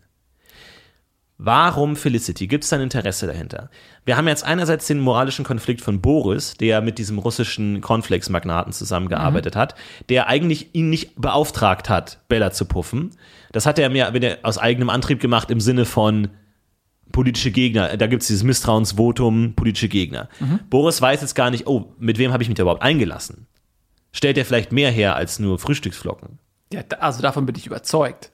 Warum Felicity? Gibt es da ein Interesse dahinter? Wir haben jetzt einerseits den moralischen Konflikt von Boris, der mit diesem russischen Cornflakes-Magnaten zusammengearbeitet hat, der eigentlich ihn nicht beauftragt hat, Bella zu puffen. Das hat er mir aus eigenem Antrieb gemacht im Sinne von politische Gegner. Da gibt es dieses Misstrauensvotum, politische Gegner. Boris weiß jetzt gar nicht, oh, mit wem habe ich mich da überhaupt eingelassen? Stellt er vielleicht mehr her als nur Frühstücksflocken? Ja, also davon bin ich überzeugt.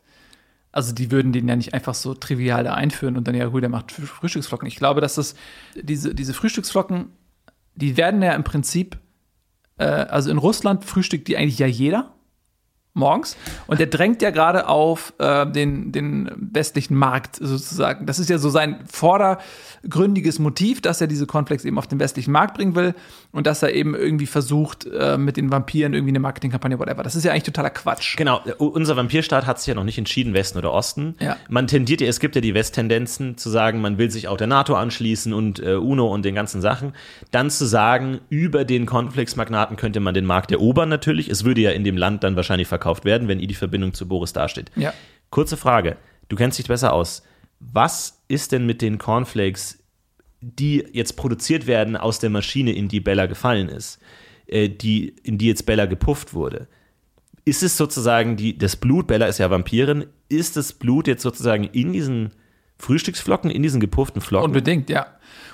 Also die würden den ja nicht einfach so trivial da einführen und dann ja, gut, der macht Früh- Frühstücksflocken. Ich glaube, dass das diese, diese Frühstücksflocken die werden ja im Prinzip, äh, also in Russland frühstückt die eigentlich ja jeder morgens. Und der drängt ja gerade auf äh, den, den westlichen Markt sozusagen. Das ist ja so sein vordergründiges Motiv, dass er diese Cornflakes eben auf den westlichen Markt bringen will und dass er eben irgendwie versucht, äh, mit den Vampiren irgendwie eine Marketingkampagne, whatever. Das ist ja eigentlich totaler Quatsch. Genau, unser Vampirstaat hat sich ja noch nicht entschieden, Westen oder Osten. Ja. Man tendiert ja, es gibt ja die Westtendenzen zu sagen, man will sich auch der NATO anschließen und äh, UNO und den ganzen Sachen. Dann zu sagen, über den Cornflakes-Magnaten könnte man den Markt erobern natürlich. Es würde ja in dem Land dann wahrscheinlich verkauft werden, wenn ihr die Verbindung zu Boris dasteht. Ja. Kurze Frage, du kennst dich besser aus. Was ist denn mit den Cornflakes, die jetzt produziert werden aus der Maschine, in die Bella gefallen ist, äh, die, in die jetzt Bella gepufft wurde? Ist es sozusagen die, das Blut, Bella ist ja Vampirin, ist das Blut jetzt sozusagen in diesen Frühstücksflocken, in diesen gepufften Flocken? Unbedingt, ja.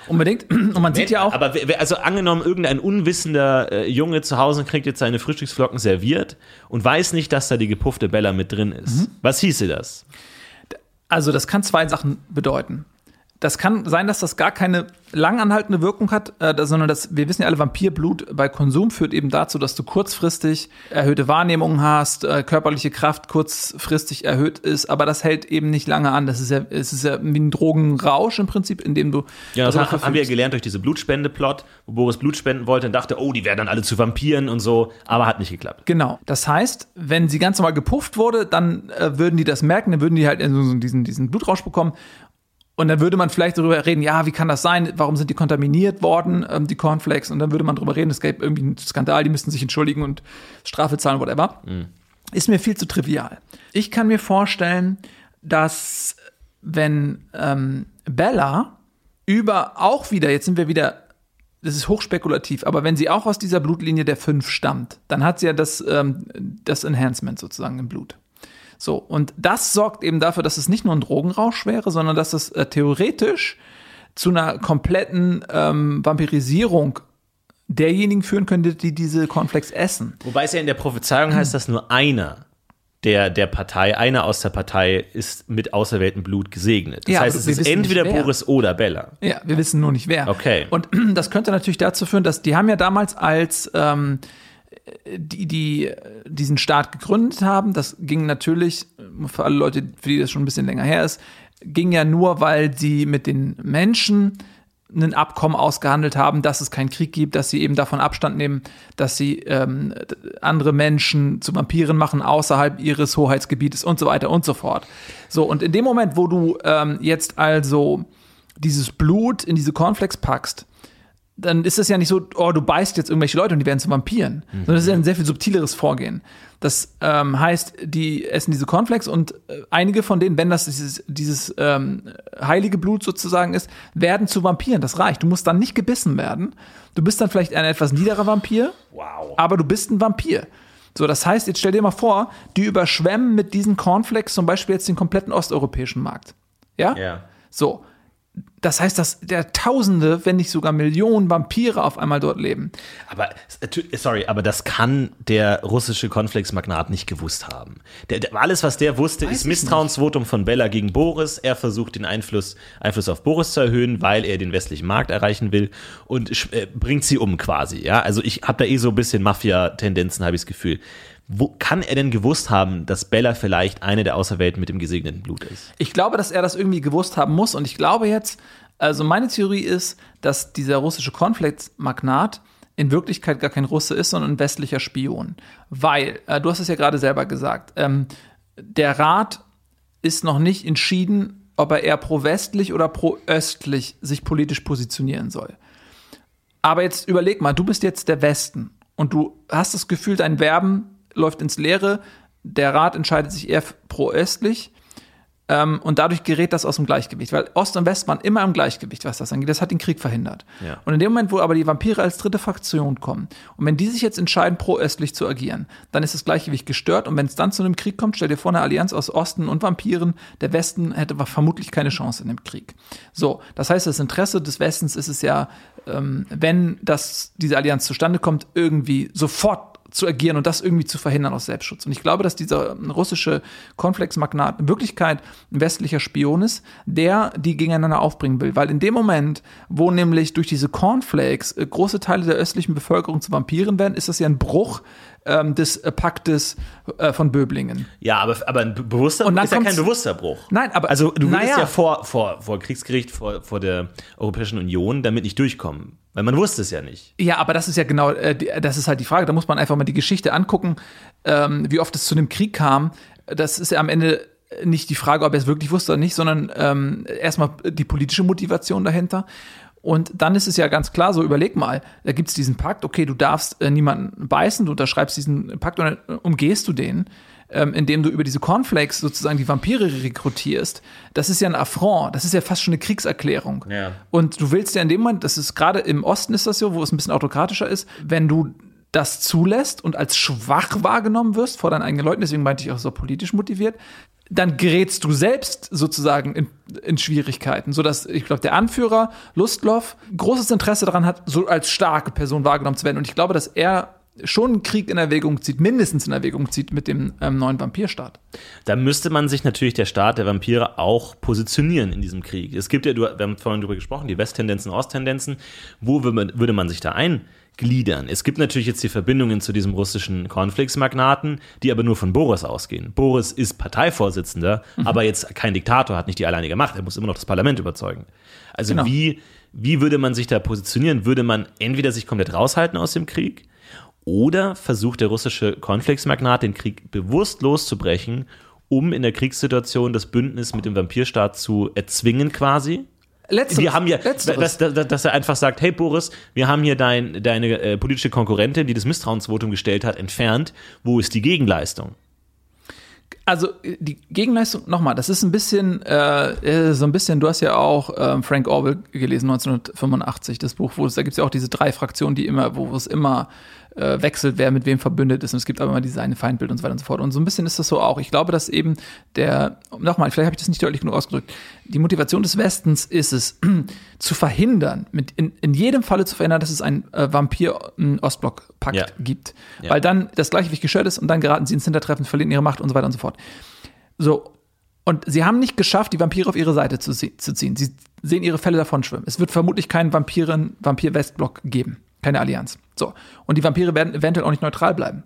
Unbedingt. Und man sieht ja auch. Aber also angenommen, irgendein unwissender äh, Junge zu Hause kriegt jetzt seine Frühstücksflocken serviert und weiß nicht, dass da die gepuffte Bella mit drin ist. Mhm. Was hieße das? Also, das kann zwei Sachen bedeuten. Das kann sein, dass das gar keine langanhaltende Wirkung hat, äh, das- sondern dass wir wissen ja alle, Vampirblut bei Konsum führt eben dazu, dass du kurzfristig erhöhte Wahrnehmung hast, äh, körperliche Kraft kurzfristig erhöht ist, aber das hält eben nicht lange an. Das ist ja, es ist ja wie ein Drogenrausch im Prinzip, in dem du Ja, das darüber haben wir ja gelernt durch diese Blutspende-Plot, wo Boris Blut spenden wollte und dachte, oh, die werden dann alle zu Vampiren und so, aber hat nicht geklappt. Genau. Das heißt, wenn sie ganz normal gepufft wurde, dann äh, würden die das merken, dann würden die halt so diesen, diesen Blutrausch bekommen. Und dann würde man vielleicht darüber reden, ja, wie kann das sein? Warum sind die kontaminiert worden, ähm, die Cornflakes? Und dann würde man darüber reden, es gäbe irgendwie einen Skandal, die müssten sich entschuldigen und Strafe zahlen, whatever. Ist mir viel zu trivial. Ich kann mir vorstellen, dass wenn ähm, Bella über auch wieder, jetzt sind wir wieder das ist hochspekulativ, aber wenn sie auch aus dieser Blutlinie der 5 stammt, dann hat sie ja das, ähm, das Enhancement sozusagen im Blut. So, und das sorgt eben dafür, dass es nicht nur ein Drogenrausch wäre, sondern dass es äh, theoretisch zu einer kompletten ähm, Vampirisierung derjenigen führen könnte, die diese Cornflakes essen. Wobei es ja in der Prophezeiung heißt, dass nur einer der, der Partei, einer aus der Partei ist mit auserwähltem Blut gesegnet. Das Ja, heißt, es ist entweder. Boris oder Bella. Ja, wir wissen nur nicht wer. Okay. Und das könnte natürlich dazu führen, dass die haben ja damals als ähm, die, die diesen Staat gegründet haben, das ging natürlich, für alle Leute, für die das schon ein bisschen länger her ist, ging ja nur, weil sie mit den Menschen ein Abkommen ausgehandelt haben, dass es keinen Krieg gibt, dass sie eben davon Abstand nehmen, dass sie ähm, andere Menschen zu Vampiren machen außerhalb ihres Hoheitsgebietes und so weiter und so fort. So, und in dem Moment, wo du ähm, jetzt also dieses Blut in diese Cornflakes packst, dann ist das ja nicht so, oh, du beißt jetzt irgendwelche Leute und die werden zu Vampiren. Sondern das ist ja ein sehr viel subtileres Vorgehen. Das ähm, heißt, die essen diese Cornflakes und äh, einige von denen, wenn das dieses, dieses ähm, heilige Blut sozusagen ist, werden zu Vampiren. Das reicht. Du musst dann nicht gebissen werden. Du bist dann vielleicht ein etwas niederer Vampir, Wow. aber du bist ein Vampir. So, das heißt, jetzt stell dir mal vor, die überschwemmen mit diesen Cornflakes zum Beispiel jetzt den kompletten osteuropäischen Markt. Ja? Ja. So. Das heißt, dass der Tausende, wenn nicht sogar Millionen Vampire auf einmal dort leben. Aber, äh, sorry, aber das kann der russische Cornflakes-Magnat nicht gewusst haben. Der, der, alles, was der wusste, ist ich Misstrauensvotum von Bella gegen Boris. Er versucht, den Einfluss, Einfluss auf Boris zu erhöhen, weil er den westlichen Markt erreichen will und äh, bringt sie um quasi. Ja, also ich habe da eh so ein bisschen Mafia-Tendenzen, habe ich das Gefühl. Wo kann er denn gewusst haben, dass Bella vielleicht eine der Auserwählten mit dem gesegneten Blut ist? Ich glaube, dass er das irgendwie gewusst haben muss. Und ich glaube jetzt, also meine Theorie ist, dass dieser russische Cornflakes-Magnat in Wirklichkeit gar kein Russe ist, sondern ein westlicher Spion. Weil, äh, du hast es ja gerade selber gesagt, ähm, der Rat ist noch nicht entschieden, ob er eher pro-westlich oder pro-östlich sich politisch positionieren soll. Aber jetzt überleg mal, du bist jetzt der Westen und du hast das Gefühl, dein Werben läuft ins Leere, der Rat entscheidet sich eher pro-östlich ähm, und dadurch gerät das aus dem Gleichgewicht, weil Ost und West waren immer im Gleichgewicht, was das angeht. Das hat den Krieg verhindert. Ja. Und in dem Moment, wo aber die Vampire als dritte Fraktion kommen und wenn die sich jetzt entscheiden, pro-östlich zu agieren, dann ist das Gleichgewicht gestört und wenn es dann zu einem Krieg kommt, stell dir vor, eine Allianz aus Osten und Vampiren, der Westen hätte vermutlich keine Chance in dem Krieg. So, das heißt, das Interesse des Westens ist es ja, ähm, wenn das, diese Allianz zustande kommt, irgendwie sofort zu agieren und das irgendwie zu verhindern aus Selbstschutz. Und ich glaube, dass dieser russische Cornflakes-Magnat in Wirklichkeit ein westlicher Spion ist, der die gegeneinander aufbringen will. Weil in dem Moment, wo nämlich durch diese Cornflakes äh, große Teile der östlichen Bevölkerung zu Vampiren werden, ist das ja ein Bruch ähm, des äh, Paktes äh, von Böblingen. Ja, aber, aber ein bewusster Und ist ja kein bewusster Bruch. Nein, aber- Also du würdest naja. ja vor, vor, vor Kriegsgericht, vor, vor der Europäischen Union damit nicht durchkommen. Weil man wusste es ja nicht. Ja, aber das ist ja genau, äh, das ist halt die Frage. Da muss man einfach mal die Geschichte angucken, ähm, wie oft es zu einem Krieg kam. Das ist ja am Ende nicht die Frage, ob er es wirklich wusste oder nicht, sondern ähm, erstmal die politische Motivation dahinter. Und dann ist es ja ganz klar, so überleg mal, da gibt es diesen Pakt, okay, du darfst äh, niemanden beißen, du unterschreibst diesen Pakt und dann umgehst du den, ähm, indem du über diese Cornflakes sozusagen die Vampire rekrutierst. Das ist ja ein Affront, das ist ja fast schon eine Kriegserklärung. Ja. Und du willst ja in dem Moment, das ist gerade im Osten ist das so, wo es ein bisschen autokratischer ist, wenn du das zulässt und als schwach wahrgenommen wirst vor deinen eigenen Leuten, deswegen meinte ich auch so politisch motiviert, dann gerätst du selbst sozusagen in, in Schwierigkeiten, sodass ich glaube, der Anführer Lustloff großes Interesse daran hat, so als starke Person wahrgenommen zu werden. Und ich glaube, dass er schon einen Krieg in Erwägung zieht, mindestens in Erwägung zieht mit dem ähm, neuen Vampirstaat. Da müsste man sich natürlich der Staat der Vampire auch positionieren in diesem Krieg. Es gibt ja, du, wir haben vorhin darüber gesprochen, die Westtendenzen, Osttendenzen. Wo würde man, würde man sich da eingliedern? Es gibt natürlich jetzt die Verbindungen zu diesem russischen Cornflakes-Magnaten, die aber nur von Boris ausgehen. Boris ist Parteivorsitzender, aber jetzt kein Diktator, hat nicht die alleinige Macht. Er muss immer noch das Parlament überzeugen. Also Genau. wie, wie würde man sich da positionieren? Würde man entweder sich komplett raushalten aus dem Krieg oder versucht der russische Cornflakes-Magnat den Krieg bewusst loszubrechen, um in der Kriegssituation das Bündnis mit dem Vampirstaat zu erzwingen quasi? Letzteres, Wir haben ja, dass, dass, dass er einfach sagt, hey Boris, wir haben hier dein, deine äh, politische Konkurrentin, die das Misstrauensvotum gestellt hat, entfernt. Wo ist die Gegenleistung? Also die Gegenleistung, nochmal, das ist ein bisschen, äh, äh, so ein bisschen, du hast ja auch ähm, Frank Orwell gelesen, 1985, das Buch, wo es, da gibt es ja auch diese drei Fraktionen, die immer, wo es immer äh, wechselt, wer mit wem verbündet ist und es gibt aber immer dieses eine Feindbild und so weiter und so fort. Und so ein bisschen ist das so auch. Ich glaube, dass eben der, nochmal, vielleicht habe ich das nicht deutlich genug ausgedrückt, die Motivation des Westens ist es, zu verhindern, mit in, in jedem Falle zu verhindern, dass es einen äh, Vampir-Ostblock-Pakt Ja. gibt. Ja. Weil dann das Gleichgewicht gestört ist und dann geraten sie ins Hintertreffen, verlieren ihre Macht und so weiter und so fort. So. Und sie haben nicht geschafft, die Vampire auf ihre Seite zu, zu ziehen. Sie sehen ihre Fälle davon schwimmen. Es wird vermutlich keinen Vampiren, Vampir-Westblock geben. Keine Allianz. So. Und die Vampire werden eventuell auch nicht neutral bleiben.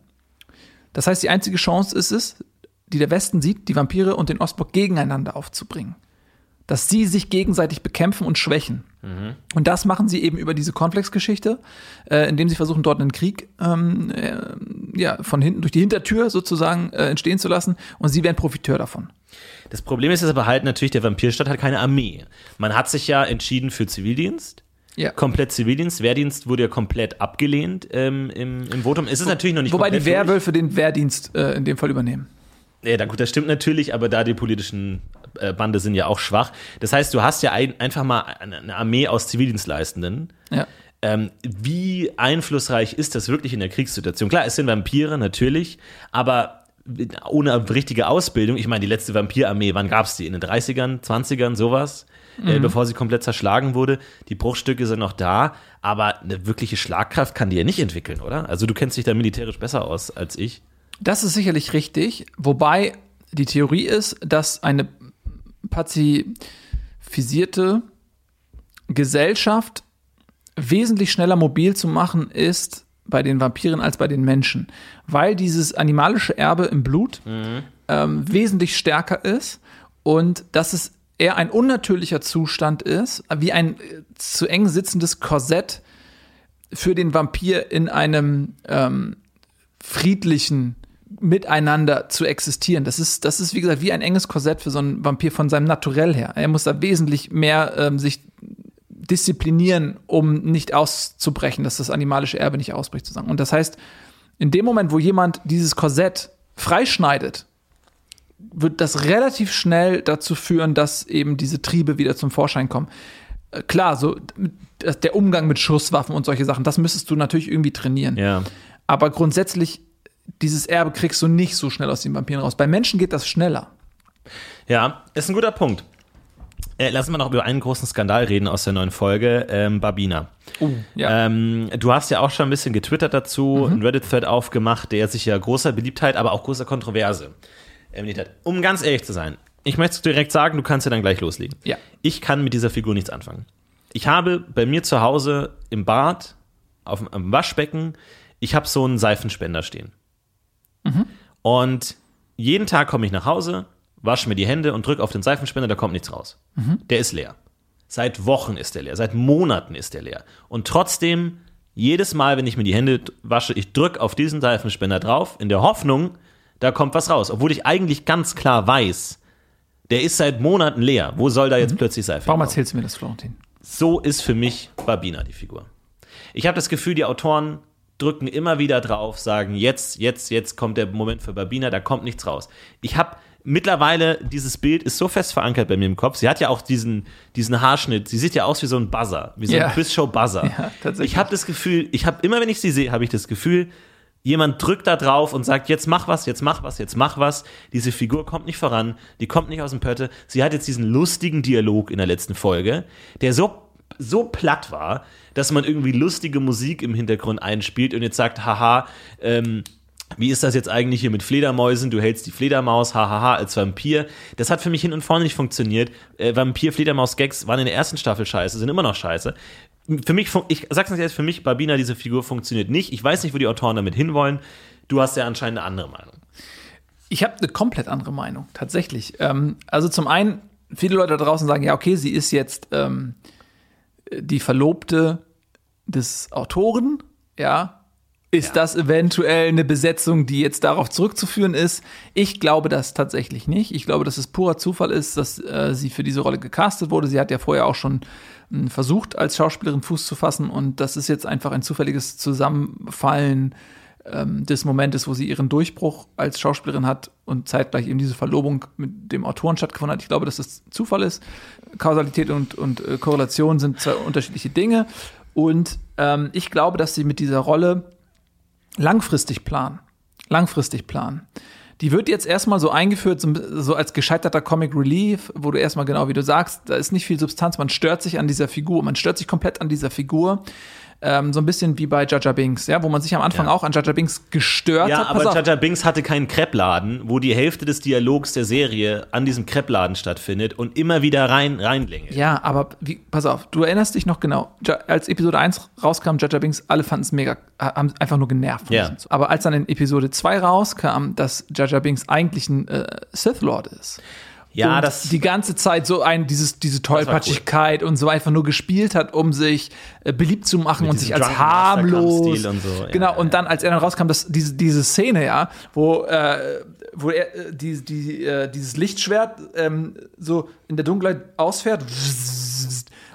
Das heißt, die einzige Chance ist es, die der Westen sieht, die Vampire und den Ostblock gegeneinander aufzubringen. Dass sie sich gegenseitig bekämpfen und schwächen. Und das machen sie eben über diese Konfliktgeschichte, äh, indem sie versuchen, dort einen Krieg ähm, äh, ja, von hinten durch die Hintertür sozusagen äh, entstehen zu lassen. Und sie werden Profiteur davon. Das Problem ist jetzt aber halt natürlich, der Vampirstaat hat keine Armee. Man hat sich ja entschieden für Zivildienst. Ja. Komplett Zivildienst. Wehrdienst wurde ja komplett abgelehnt ähm, im, im Votum. Es ist natürlich noch nicht Wobei die durch. Werwölfe den Wehrdienst äh, in dem Fall übernehmen. Ja, da- gut, das stimmt natürlich, aber da die politischen äh, Bande sind ja auch schwach. Das heißt, du hast ja ein, einfach mal eine, eine Armee aus Zivildienstleistenden. Ja. Ähm, wie einflussreich ist das wirklich in der Kriegssituation? Klar, es sind Vampire natürlich, aber ohne richtige Ausbildung, ich meine, die letzte Vampirarmee, wann gab es die? In den 30ern, 20ern, sowas? Äh, bevor sie komplett zerschlagen wurde. Die Bruchstücke sind noch da, aber eine wirkliche Schlagkraft kann die ja nicht entwickeln, oder? Also du kennst dich da militärisch besser aus als ich. Das ist sicherlich richtig, wobei die Theorie ist, dass eine pazifisierte Gesellschaft wesentlich schneller mobil zu machen ist bei den Vampiren als bei den Menschen, weil dieses animalische Erbe im Blut ähm, wesentlich stärker ist und dass es eher ein unnatürlicher Zustand ist, wie ein äh, zu eng sitzendes Korsett für den Vampir in einem ähm, friedlichen Miteinander zu existieren. Das ist, das ist, wie gesagt, wie ein enges Korsett für so einen Vampir von seinem Naturell her. Er muss da wesentlich mehr ähm, sich disziplinieren, um nicht auszubrechen, dass das animalische Erbe nicht ausbricht, sozusagen. Und das heißt, in dem Moment, wo jemand dieses Korsett freischneidet, wird das relativ schnell dazu führen, dass eben diese Triebe wieder zum Vorschein kommen. Äh, Klar, so der Umgang mit Schusswaffen und solche Sachen, das müsstest du natürlich irgendwie trainieren. Ja. Aber grundsätzlich, dieses Erbe kriegst du nicht so schnell aus den Vampiren raus. Bei Menschen geht das schneller. Ja, ist ein guter Punkt. Äh, lassen wir noch über einen großen Skandal reden aus der neuen Folge, ähm, Babina. Ja. Ähm, du hast ja auch schon ein bisschen getwittert dazu, einen Reddit-Thread aufgemacht, der sich ja großer Beliebtheit, aber auch großer Kontroverse eminiert hat. Um ganz ehrlich zu sein, ich möchte direkt sagen, du kannst ja dann gleich loslegen. Ja. Ich kann mit dieser Figur nichts anfangen. Ich habe bei mir zu Hause im Bad, auf dem Waschbecken, ich habe so einen Seifenspender stehen. Und jeden Tag komme ich nach Hause, wasche mir die Hände und drücke auf den Seifenspender, da kommt nichts raus. Der ist leer. Seit Wochen ist der leer, seit Monaten ist der leer. Und trotzdem, jedes Mal, wenn ich mir die Hände wasche, ich drücke auf diesen Seifenspender drauf, in der Hoffnung, da kommt was raus. Obwohl ich eigentlich ganz klar weiß, der ist seit Monaten leer. Wo soll da jetzt plötzlich Seife Warum erzählst du mir das, Florentin? So ist für mich Babina die Figur. Ich habe das Gefühl, die Autoren drücken immer wieder drauf, sagen, jetzt, jetzt, jetzt kommt der Moment für Babina, da kommt nichts raus. Ich habe mittlerweile, dieses Bild ist so fest verankert bei mir im Kopf. Sie hat ja auch diesen, diesen Haarschnitt. Sie sieht ja aus wie so ein Buzzer, wie so Ja. ein Quizshow-Buzzer. Ja, tatsächlich. Ich habe das Gefühl, ich habe immer, wenn ich sie sehe, habe ich das Gefühl, jemand drückt da drauf und sagt, jetzt mach was, jetzt mach was, jetzt mach was. Diese Figur kommt nicht voran, die kommt nicht aus dem Pötte. Sie hat jetzt diesen lustigen Dialog in der letzten Folge, der so so platt war, dass man irgendwie lustige Musik im Hintergrund einspielt und jetzt sagt, haha, ähm, wie ist das jetzt eigentlich hier mit Fledermäusen? Du hältst die Fledermaus, hahaha, als Vampir. Das hat für mich hin und vorne nicht funktioniert. Äh, Vampir-Fledermaus-Gags waren in der ersten Staffel scheiße, sind immer noch scheiße. Für mich, ich sag's nicht jetzt, für mich, Babina, diese Figur funktioniert nicht. Ich weiß nicht, wo die Autoren damit hinwollen. Du hast ja anscheinend eine andere Meinung. Ich habe eine komplett andere Meinung, tatsächlich. Ähm, also zum einen, viele Leute da draußen sagen, ja, okay, sie ist jetzt ähm, die Verlobte des Autoren, ja. Ist das eventuell eine Besetzung, die jetzt darauf zurückzuführen ist? Ich glaube das tatsächlich nicht. Ich glaube, dass es purer Zufall ist, dass äh, sie für diese Rolle gecastet wurde. Sie hat ja vorher auch schon mh, versucht, als Schauspielerin Fuß zu fassen und das ist jetzt einfach ein zufälliges Zusammenfallen ähm, des Momentes, wo sie ihren Durchbruch als Schauspielerin hat und zeitgleich eben diese Verlobung mit dem Autoren stattgefunden hat. Ich glaube, dass das Zufall ist. Kausalität und, und äh, Korrelation sind zwei unterschiedliche Dinge. Und ähm, ich glaube, dass sie mit dieser Rolle langfristig planen. Langfristig planen. Die wird jetzt erstmal so eingeführt, so, als gescheiterter Comic Relief, wo du erstmal genau wie du sagst, da ist nicht viel Substanz, man stört sich an dieser Figur, man stört sich komplett an dieser Figur. Ähm, so ein bisschen wie bei Jaja Binks, ja, wo man sich am Anfang Ja. auch an Jaja Binks gestört Ja, hat. Pass aber auf. Jaja Binks hatte keinen Kreppladen, wo die Hälfte des Dialogs der Serie an diesem Kreppladen stattfindet und immer wieder rein, reinlängelt. Ja, aber wie, pass auf, du erinnerst dich noch genau, ja, als Episode 1 rauskam, Jaja Binks, alle fanden es mega, haben einfach nur genervt. Ja. Zug. Aber als dann in Episode 2 rauskam, dass Jaja Binks eigentlich ein äh, Sith Lord ist. Ja, und das. die ganze Zeit so ein, dieses, diese Tollpatschigkeit und so einfach nur gespielt hat, um sich äh, beliebt zu machen und diesem sich als Drunken harmlos. Und so, ja, genau, ja, und dann, als er dann rauskam, dass diese, diese Szene, ja, wo, äh, wo er äh, die, die, äh, dieses Lichtschwert ähm, so in der Dunkelheit ausfährt.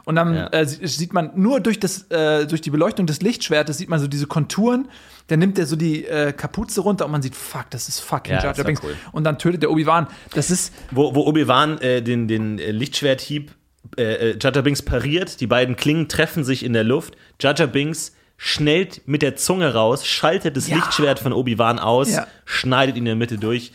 Und dann Ja. äh, sie- sieht man nur durch, das, äh, durch die Beleuchtung des Lichtschwertes, sieht man so diese Konturen. Dann nimmt er so die äh, Kapuze runter und man sieht, fuck, das ist fucking Ja, Jar Binks. cool. Und dann tötet der Obi-Wan. Das ist, wo, wo Obi-Wan äh, den, den äh, Lichtschwerthieb äh, äh, Jaja Binks pariert, die beiden Klingen treffen sich in der Luft. Jaja Binks schnellt mit der Zunge raus, schaltet das Ja. Lichtschwert von Obi-Wan aus, Ja. schneidet ihn in der Mitte durch.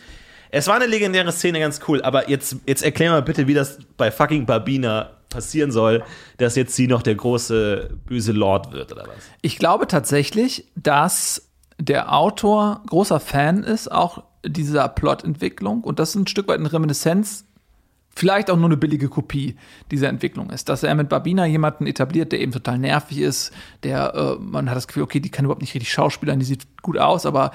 Es war eine legendäre Szene, ganz cool, aber jetzt, jetzt erklär mal bitte, wie das bei fucking Babina passieren soll, dass jetzt sie noch der große böse Lord wird, oder was? Ich glaube tatsächlich, dass der Autor großer Fan ist, auch dieser Plotentwicklung. Und das ist ein Stück weit eine Reminiszenz, vielleicht auch nur eine billige Kopie dieser Entwicklung ist. Dass er mit Babina jemanden etabliert, der eben total nervig ist, der, äh, man hat das Gefühl, okay, die kann überhaupt nicht richtig schauspielern, die sieht gut aus, aber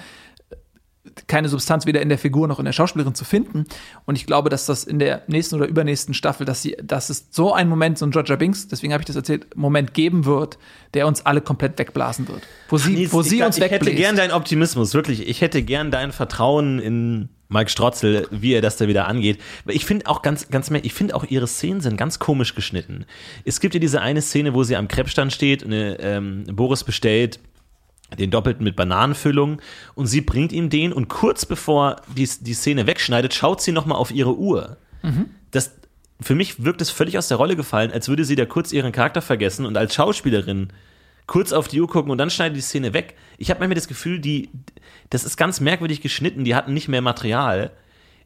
keine Substanz weder in der Figur noch in der Schauspielerin zu finden. Und ich glaube, dass das in der nächsten oder übernächsten Staffel, dass sie, dass es so einen Moment, so ein Georgia Binks, deswegen habe ich das erzählt, Moment geben wird, der uns alle komplett wegblasen wird. Wo sie, Nils, wo sie ich, uns ich hätte wegbläst. gern deinen Optimismus, wirklich. Ich hätte gern dein Vertrauen in Mike Strotzel, wie er das da wieder angeht. Ich finde auch ganz, ganz mehr, ich finde auch ihre Szenen sind ganz komisch geschnitten. Es gibt ja diese eine Szene, wo sie am Krebsstand steht und äh, ähm, Boris bestellt den doppelten mit Bananenfüllung und sie bringt ihm den und kurz bevor die, die Szene wegschneidet, schaut sie nochmal auf ihre Uhr. Das, für mich wirkt es völlig aus der Rolle gefallen, als würde sie da kurz ihren Charakter vergessen und als Schauspielerin kurz auf die Uhr gucken und dann schneidet die Szene weg. Ich habe manchmal das Gefühl, die, das ist ganz merkwürdig geschnitten, die hatten nicht mehr Material.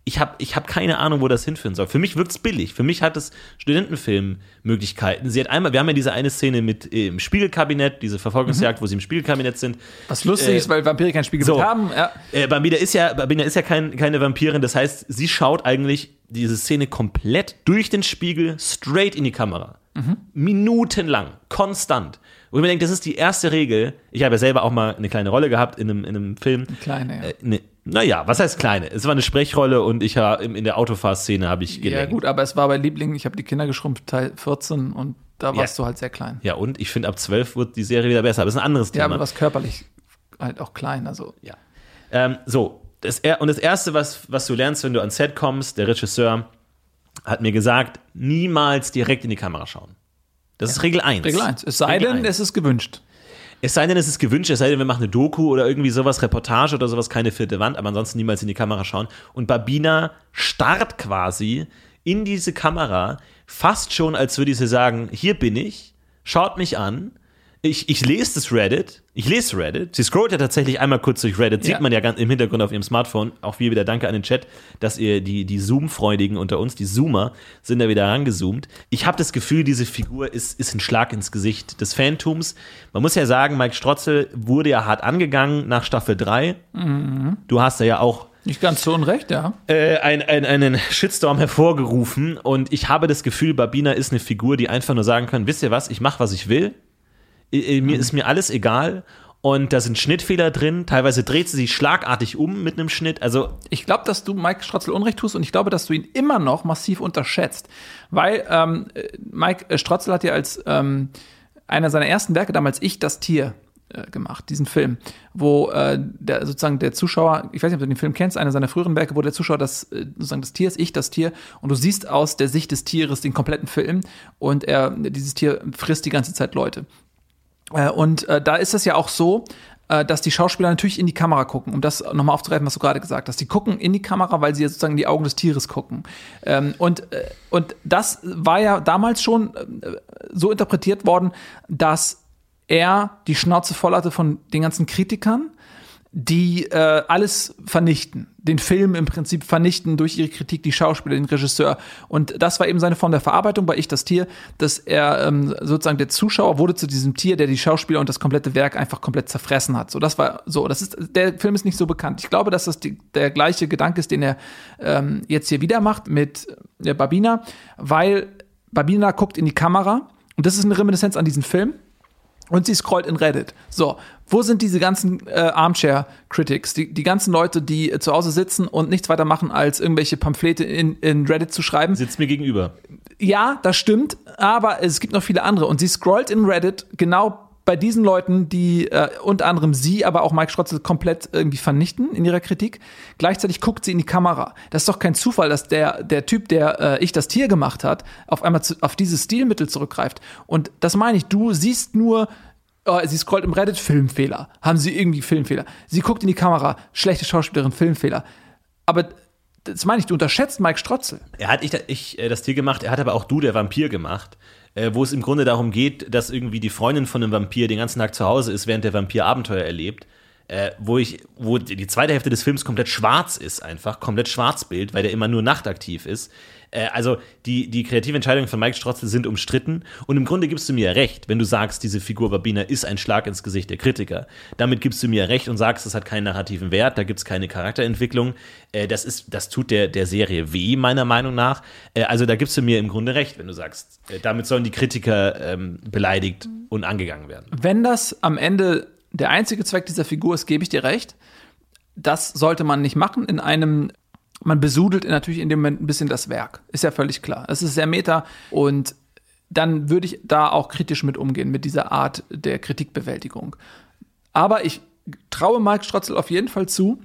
Ich habe ich hab keine Ahnung, wo das hinführen soll. Für mich wirkt es billig. Für mich hat es Studentenfilm-Möglichkeiten. Sie hat einmal, wir haben ja diese eine Szene mit äh, im Spiegelkabinett, diese Verfolgungsjagd, wo sie im Spiegelkabinett sind. Was lustig Äh, ist, weil Vampire kein Spiegel so. haben. Ja. Äh, Bambina ist ja, Bambina ist ja kein, keine Vampirin, das heißt, sie schaut eigentlich diese Szene komplett durch den Spiegel straight in die Kamera. Minutenlang, konstant. Und ich mir denke, das ist die erste Regel. Ich habe ja selber auch mal eine kleine Rolle gehabt in einem, in einem Film. Kleine, ja. Äh, ne, naja, was heißt kleine? Es war eine Sprechrolle und ich habe in der Autofahrszene habe ich ja, gelenkt. gut, aber es war bei Liebling, ich habe die Kinder geschrumpft, Teil 14 und da warst du halt sehr klein. Ja, und ich finde, ab 12 wird die Serie wieder besser. Aber das ist ein anderes Ja, Thema. aber was körperlich halt auch klein, also Ja. Ähm, so, das, und das Erste, was, was du lernst, wenn du ans Set kommst, der Regisseur hat mir gesagt, niemals direkt in die Kamera schauen. Das ist Regel 1. Regel 1. Es sei Regel denn, eins. es ist gewünscht. Es sei denn, es ist gewünscht, es sei denn, wir machen eine Doku oder irgendwie sowas, Reportage oder sowas, keine vierte Wand, aber ansonsten niemals in die Kamera schauen. Und Babina starrt quasi in diese Kamera, fast schon, als würde sie sagen, hier bin ich, schaut mich an. Ich, ich lese das Reddit, ich lese Reddit. Sie scrollt ja tatsächlich einmal kurz durch Reddit, sieht Ja. man ja ganz im Hintergrund auf ihrem Smartphone. Auch hier wieder danke an den Chat, dass ihr die, die Zoom-Freudigen unter uns, die Zoomer, sind da wieder rangezoomt. Ich habe das Gefühl, diese Figur ist, ist ein Schlag ins Gesicht des Fantums. Man muss ja sagen, Mike Strotzel wurde ja hart angegangen nach Staffel 3. Du hast da ja auch Nicht ganz so unrecht, ja. äh, ein, ein, einen Shitstorm hervorgerufen und ich habe das Gefühl, Babina ist eine Figur, die einfach nur sagen kann, wisst ihr was, ich mache, was ich will, mir ist mir alles egal und da sind Schnittfehler drin, teilweise dreht sie sich schlagartig um mit einem Schnitt, also Ich glaube, dass du Mike Strotzel Unrecht tust und ich glaube, dass du ihn immer noch massiv unterschätzt. Weil ähm, äh, Mike äh, Strotzel hat ja als ähm, einer seiner ersten Werke damals Ich, das Tier äh, gemacht, diesen Film, wo äh, der, sozusagen der Zuschauer, ich weiß nicht, ob du den Film kennst, einer seiner früheren Werke, wo der Zuschauer das, sozusagen das Tier ist, ich, das Tier, und du siehst aus der Sicht des Tieres den kompletten Film und er, dieses Tier frisst die ganze Zeit Leute. Äh, Und äh, da ist es ja auch so, äh, dass die Schauspieler natürlich in die Kamera gucken, um das nochmal aufzugreifen, was du gerade gesagt hast. Die gucken in die Kamera, weil sie ja sozusagen in die Augen des Tieres gucken. Ähm, und, äh, und das war ja damals schon äh, so interpretiert worden, dass er die Schnauze voll hatte von den ganzen Kritikern, die äh, alles vernichten, den Film im Prinzip vernichten durch ihre Kritik, die Schauspieler, den Regisseur. Und das war eben seine Form der Verarbeitung bei Ich das Tier, dass er ähm, sozusagen der Zuschauer wurde zu diesem Tier, der die Schauspieler und das komplette Werk einfach komplett zerfressen hat. So, das war so. Das ist der Film ist nicht so bekannt. Ich glaube, dass das die, der gleiche Gedanke ist, den er ähm, jetzt hier wieder macht mit der Babina, weil Babina guckt in die Kamera und das ist eine Reminiszenz an diesen Film. Und sie scrollt in Reddit. So, wo sind diese ganzen äh, Armchair-Critics? Die, die ganzen Leute, die äh, zu Hause sitzen und nichts weiter machen, als irgendwelche Pamphlete in, in Reddit zu schreiben. sitzt mir gegenüber. Ja, das stimmt, aber es gibt noch viele andere. Und sie scrollt in Reddit genau bei diesen Leuten, die äh, unter anderem sie, aber auch Mike Schrotzel komplett irgendwie vernichten in ihrer Kritik. Gleichzeitig guckt sie in die Kamera. Das ist doch kein Zufall, dass der, der Typ, der äh, ich das Tier gemacht hat, auf einmal zu, auf dieses Stilmittel zurückgreift. Und das meine ich, du siehst nur, oh, sie scrollt im Reddit, Filmfehler. Haben sie irgendwie Filmfehler? Sie guckt in die Kamera, schlechte Schauspielerin, Filmfehler. Aber das meine ich, du unterschätzt Mike Strotzel. Er hat ich, ich äh, das Tier gemacht, er hat aber auch Du, der Vampir gemacht, äh, wo es im Grunde darum geht, dass irgendwie die Freundin von einem Vampir den ganzen Tag zu Hause ist, während der Vampir Abenteuer erlebt. Äh, wo ich, wo die zweite Hälfte des Films komplett schwarz ist, einfach, komplett Schwarzbild, weil der immer nur nachtaktiv ist. Äh, also die, die kreativen Entscheidungen von Mike Strotzel sind umstritten und im Grunde gibst du mir recht, wenn du sagst, diese Figur Babina ist ein Schlag ins Gesicht der Kritiker. Damit gibst du mir recht und sagst, es hat keinen narrativen Wert, da gibt es keine Charakterentwicklung. Äh, das, ist, das tut der, der Serie weh, meiner Meinung nach. Äh, also da gibst du mir im Grunde recht, wenn du sagst, äh, damit sollen die Kritiker ähm, beleidigt und angegangen werden. Wenn das am Ende der einzige Zweck dieser Figur ist, gebe ich dir recht. Das sollte man nicht machen in einem, man besudelt natürlich in dem Moment ein bisschen das Werk. Ist ja völlig klar. Es ist sehr meta und dann würde ich da auch kritisch mit umgehen, mit dieser Art der Kritikbewältigung. Aber ich traue Mike Strotzel auf jeden Fall zu,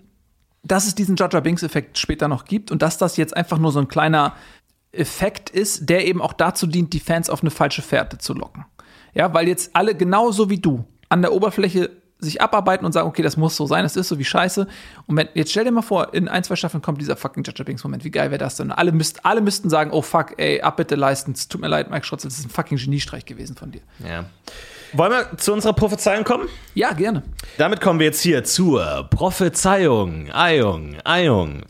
dass es diesen Jaja Binks-Effekt später noch gibt und dass das jetzt einfach nur so ein kleiner Effekt ist, der eben auch dazu dient, die Fans auf eine falsche Fährte zu locken. Ja, weil jetzt alle genauso wie du an der Oberfläche sich abarbeiten und sagen, okay, das muss so sein, das ist so wie Scheiße. Und wenn, jetzt stell dir mal vor, in ein, zwei Staffeln kommt dieser fucking Jaja Binks Moment. Wie geil wäre das denn? Alle, müsst, alle müssten sagen, oh fuck, ey, Abbitte leisten. Es tut mir leid, Mike Schrotzel, das ist ein fucking Geniestreich gewesen von dir. Ja. Wollen wir zu unserer Prophezeiung kommen? Ja, gerne. Damit kommen wir jetzt hier zur Prophezeiung. Eiung, Eiung.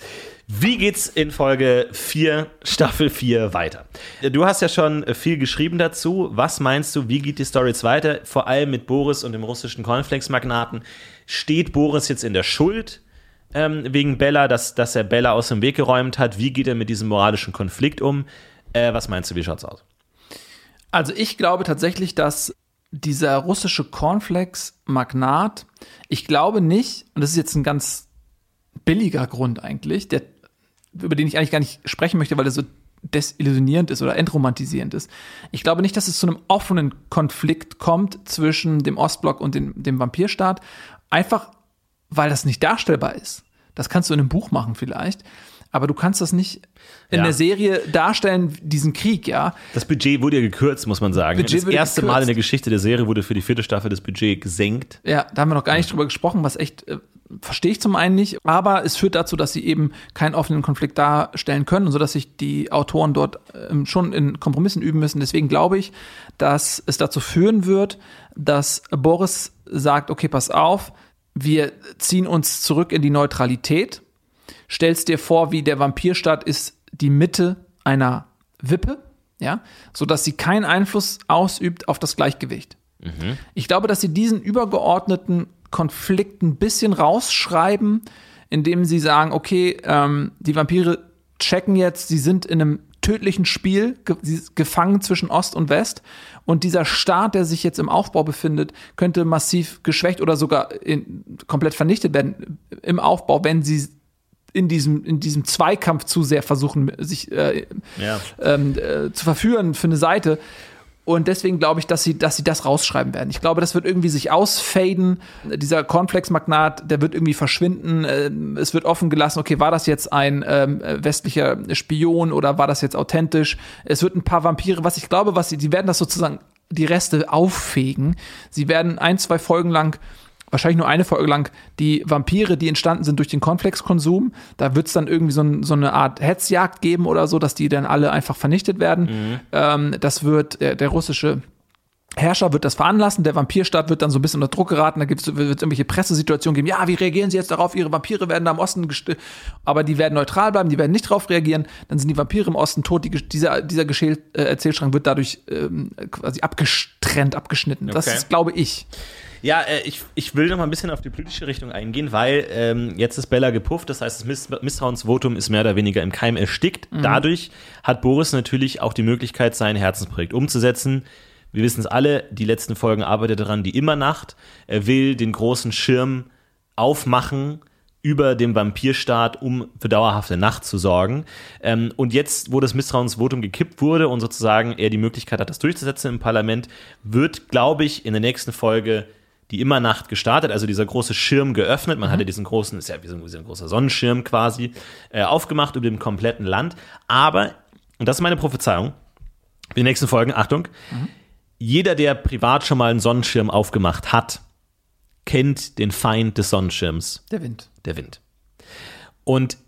Wie geht's in Folge 4, Staffel 4 weiter? Du hast ja schon viel geschrieben dazu. Was meinst du, wie geht die Story jetzt weiter? Vor allem mit Boris und dem russischen Cornflakes-Magnaten. Steht Boris jetzt in der Schuld ähm, wegen Bella, dass, dass er Bella aus dem Weg geräumt hat? Wie geht er mit diesem moralischen Konflikt um? Äh, was meinst du, wie schaut's aus? Also ich glaube tatsächlich, dass dieser russische Cornflakes-Magnat, ich glaube nicht, und das ist jetzt ein ganz billiger Grund eigentlich, der über den ich eigentlich gar nicht sprechen möchte, weil er so desillusionierend ist oder entromantisierend ist. Ich glaube nicht, dass es zu einem offenen Konflikt kommt zwischen dem Ostblock und dem, dem Vampirstaat, einfach weil das nicht darstellbar ist. Das kannst du in einem Buch machen vielleicht, aber du kannst das nicht in Ja. der Serie darstellen, diesen Krieg, ja. Das Budget wurde ja gekürzt, muss man sagen. Budget das erste Mal gekürzt. in der Geschichte der Serie wurde für die vierte Staffel das Budget gesenkt. Ja, da haben wir noch gar nicht drüber gesprochen, was echt äh, verstehe ich zum einen nicht, aber es führt dazu, dass sie eben keinen offenen Konflikt darstellen können, sodass sich die Autoren dort ähm, schon in Kompromissen üben müssen. Deswegen glaube ich, dass es dazu führen wird, dass Boris sagt, okay, pass auf, wir ziehen uns zurück in die Neutralität. Stellst dir vor, wie der Vampirstaat ist die Mitte einer Wippe, ja, sodass sie keinen Einfluss ausübt auf das Gleichgewicht. Ich glaube, dass sie diesen übergeordneten Konflikt ein bisschen rausschreiben, indem sie sagen, okay, ähm, die Vampire checken jetzt, sie sind in einem tödlichen Spiel, ge gefangen zwischen Ost und West. Und dieser Staat, der sich jetzt im Aufbau befindet, könnte massiv geschwächt oder sogar in, komplett vernichtet werden im Aufbau, wenn sie in diesem, in diesem Zweikampf zu sehr versuchen, sich äh, Ja. ähm, äh, zu verführen für eine Seite. Und deswegen glaube ich, dass sie, dass sie das rausschreiben werden. Ich glaube, das wird irgendwie sich ausfaden. Dieser Cornflakes-Magnat, der wird irgendwie verschwinden. Ähm, Es wird offen gelassen, okay, war das jetzt ein ähm, westlicher Spion oder war das jetzt authentisch? Es wird ein paar Vampire, was ich glaube, was sie, die werden das sozusagen die Reste auffegen. Sie werden ein, zwei Folgen lang wahrscheinlich nur eine Folge lang die Vampire, die entstanden sind durch den Cornflakes-Konsum. Da wird es dann irgendwie so, ein, so eine Art Hetzjagd geben oder so, dass die dann alle einfach vernichtet werden. Ähm, das wird der, der russische Herrscher wird das veranlassen, der Vampirstaat wird dann so ein bisschen unter Druck geraten, da gibt es irgendwelche Pressesituationen geben, ja, wie reagieren sie jetzt darauf, ihre Vampire werden da im Osten aber die werden neutral bleiben, die werden nicht darauf reagieren, dann sind die Vampire im Osten tot, die, dieser, dieser Geschäl äh, Erzählstrang wird dadurch ähm, quasi abgestrennt, abgeschnitten. Das Okay. ist, glaube ich. Ja, äh, ich, ich will noch mal ein bisschen auf die politische Richtung eingehen, weil ähm, jetzt ist Bella gepufft, das heißt, das Miss Misstrauensvotum ist mehr oder weniger im Keim erstickt. Dadurch hat Boris natürlich auch die Möglichkeit, sein Herzensprojekt umzusetzen. Wir wissen es alle, die letzten Folgen arbeitet daran, die Immernacht. Er will den großen Schirm aufmachen über dem Vampirstaat, um für dauerhafte Nacht zu sorgen. Ähm, und jetzt, wo das Misstrauensvotum gekippt wurde und sozusagen er die Möglichkeit hat, das durchzusetzen im Parlament, wird, glaube ich, in der nächsten Folge die Immernacht gestartet, also dieser große Schirm geöffnet. Man hatte diesen großen, ist ja wie so ein, großer Sonnenschirm quasi, äh, aufgemacht über dem kompletten Land. Aber, und das ist meine Prophezeiung, für die nächsten Folgen, Achtung, jeder, der privat schon mal einen Sonnenschirm aufgemacht hat, kennt den Feind des Sonnenschirms, Der Wind. der Wind. Und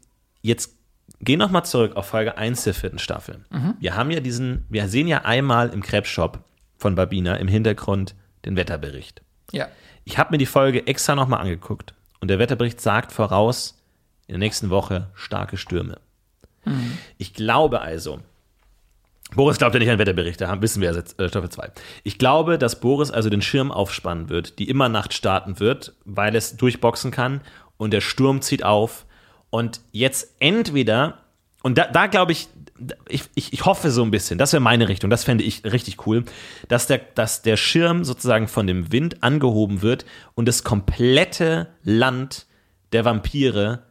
jetzt geh noch mal zurück auf Folge 1 der vierten Staffel. Wir haben ja diesen, wir sehen ja einmal im Krebsshop von Babina im Hintergrund den Wetterbericht. Ja. Ich habe mir die Folge extra noch mal angeguckt und der Wetterbericht sagt voraus, in der nächsten Woche starke Stürme. Ich glaube also, Boris glaubt ja nicht an Wetterberichte, wissen wir ja seit äh, Staffel 2. Ich glaube, dass Boris also den Schirm aufspannen wird, die immer Nacht starten wird, weil es durchboxen kann und der Sturm zieht auf und jetzt entweder, und da, da glaube ich, ich, ich, ich hoffe so ein bisschen, das wäre meine Richtung, das fände ich richtig cool, dass der, dass der Schirm sozusagen von dem Wind angehoben wird und das komplette Land der Vampire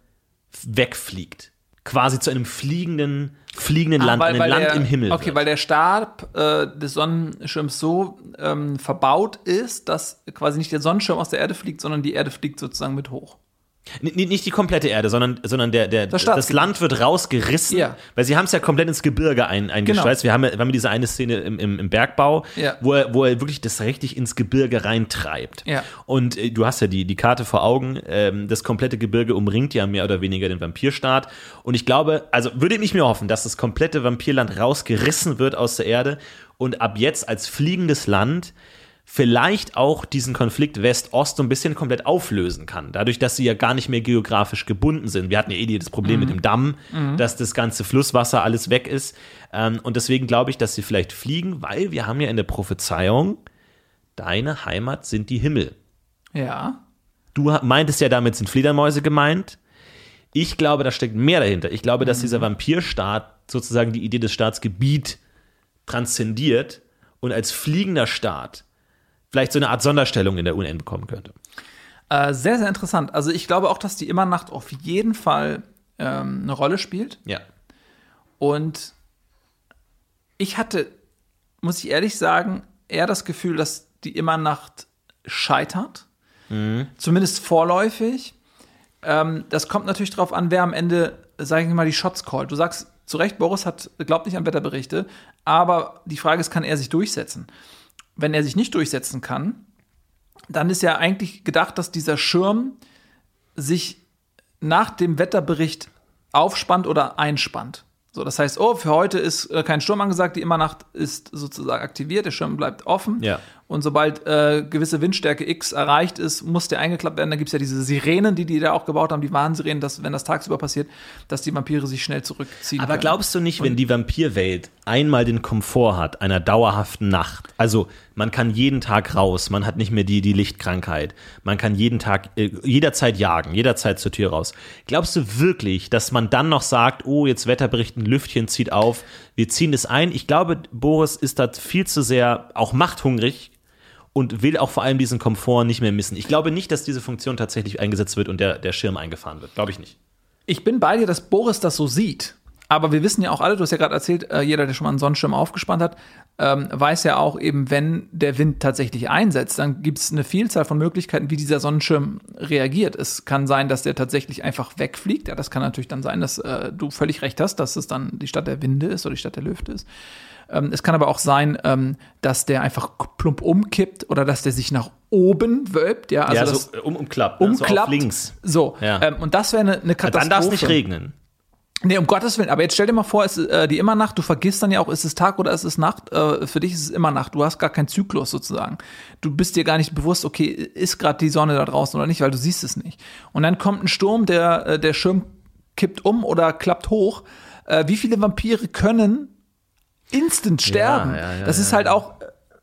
wegfliegt. Quasi zu einem fliegenden, fliegenden Land, einem Land der, im Himmel. Okay, wird. weil der Stab äh, des Sonnenschirms so ähm, verbaut ist, dass quasi nicht der Sonnenschirm aus der Erde fliegt, sondern die Erde fliegt sozusagen mit hoch. Nicht die komplette Erde, sondern, sondern der, der, das, Staatsgebiet. Land wird rausgerissen, Ja. weil sie haben es ja komplett ins Gebirge ein, eingeschweißt. Wir, haben ja, wir haben diese eine Szene im, im, im Bergbau, Ja. wo, er, wo er wirklich das richtig ins Gebirge reintreibt. Ja. Und äh, du hast ja die, die Karte vor Augen, ähm, das komplette Gebirge umringt ja mehr oder weniger den Vampirstaat. Und ich glaube, also würde ich mir hoffen, dass das komplette Vampirland rausgerissen wird aus der Erde und ab jetzt als fliegendes Land vielleicht auch diesen Konflikt West-Ost so ein bisschen komplett auflösen kann. Dadurch, dass sie ja gar nicht mehr geografisch gebunden sind. Wir hatten ja eh das Problem mit dem Damm, dass das ganze Flusswasser alles weg ist. Ähm, und deswegen glaube ich, dass sie vielleicht fliegen, weil wir haben ja in der Prophezeiung, deine Heimat sind die Himmel. Ja. Du meintest ja, damit sind Fledermäuse gemeint. Ich glaube, da steckt mehr dahinter. Ich glaube, dass dieser Vampirstaat sozusagen die Idee des Staatsgebiet transzendiert und als fliegender Staat vielleicht so eine Art Sonderstellung in der UN bekommen könnte. Äh, sehr, sehr interessant. Also ich glaube auch, dass die Immernacht auf jeden Fall ähm, eine Rolle spielt. Ja. Und ich hatte, muss ich ehrlich sagen, eher das Gefühl, dass die Immernacht scheitert. Zumindest vorläufig. Ähm, das kommt natürlich darauf an, wer am Ende, sage ich mal, die Shots callt. Du sagst zu Recht, Boris hat, glaubt nicht an Wetterberichte, aber die Frage ist, kann er sich durchsetzen? Wenn er sich nicht durchsetzen kann, dann ist ja eigentlich gedacht, dass dieser Schirm sich nach dem Wetterbericht aufspannt oder einspannt. So, das heißt, oh, für heute ist äh, kein Sturm angesagt, die Immernacht ist sozusagen aktiviert, der Schirm bleibt offen. Ja. Und sobald äh, gewisse Windstärke X erreicht ist, muss der eingeklappt werden. Da gibt es ja diese Sirenen, die die da auch gebaut haben, die Warnsirenen, dass, wenn das tagsüber passiert, dass die Vampire sich schnell zurückziehen Aber können. glaubst du nicht, wenn die Vampirwelt einmal den Komfort hat, einer dauerhaften Nacht, also man kann jeden Tag raus, man hat nicht mehr die, die Lichtkrankheit, man kann jeden Tag, äh, jederzeit jagen, jederzeit zur Tür raus. Glaubst du wirklich, dass man dann noch sagt, oh, jetzt Wetterbericht, ein Lüftchen zieht auf, wir ziehen es ein? Ich glaube, Boris ist da viel zu sehr auch machthungrig und will auch vor allem diesen Komfort nicht mehr missen. Ich glaube nicht, dass diese Funktion tatsächlich eingesetzt wird und der, der Schirm eingefahren wird. Glaube ich nicht. Ich bin bei dir, dass Boris das so sieht. Aber wir wissen ja auch alle, du hast ja gerade erzählt, äh, jeder, der schon mal einen Sonnenschirm aufgespannt hat, ähm, weiß ja auch eben, wenn der Wind tatsächlich einsetzt, dann gibt es eine Vielzahl von Möglichkeiten, wie dieser Sonnenschirm reagiert. Es kann sein, dass der tatsächlich einfach wegfliegt. Ja, das kann natürlich dann sein, dass äh, du völlig recht hast, dass es dann die Stadt der Winde ist oder die Stadt der Lüfte ist. Ähm, es kann aber auch sein, ähm, dass der einfach plump umkippt oder dass der sich nach oben wölbt. Ja, also ja, das so um, umklappt. ne? Umklappt. auf links. So, Ja. ähm, und das wäre eine, eine Katastrophe. Dann darf es nicht regnen. Nee, um Gottes Willen. Aber jetzt stell dir mal vor, es ist äh, die Immernacht, du vergisst dann ja auch, ist es Tag oder ist es Nacht? Äh, für dich ist es immer Nacht. Du hast gar keinen Zyklus sozusagen. Du bist dir gar nicht bewusst, okay, ist gerade die Sonne da draußen oder nicht, weil du siehst es nicht. Und dann kommt ein Sturm, der, äh, der Schirm kippt um oder klappt hoch. Äh, wie viele Vampire können instant sterben? ja, ja, das ist halt auch,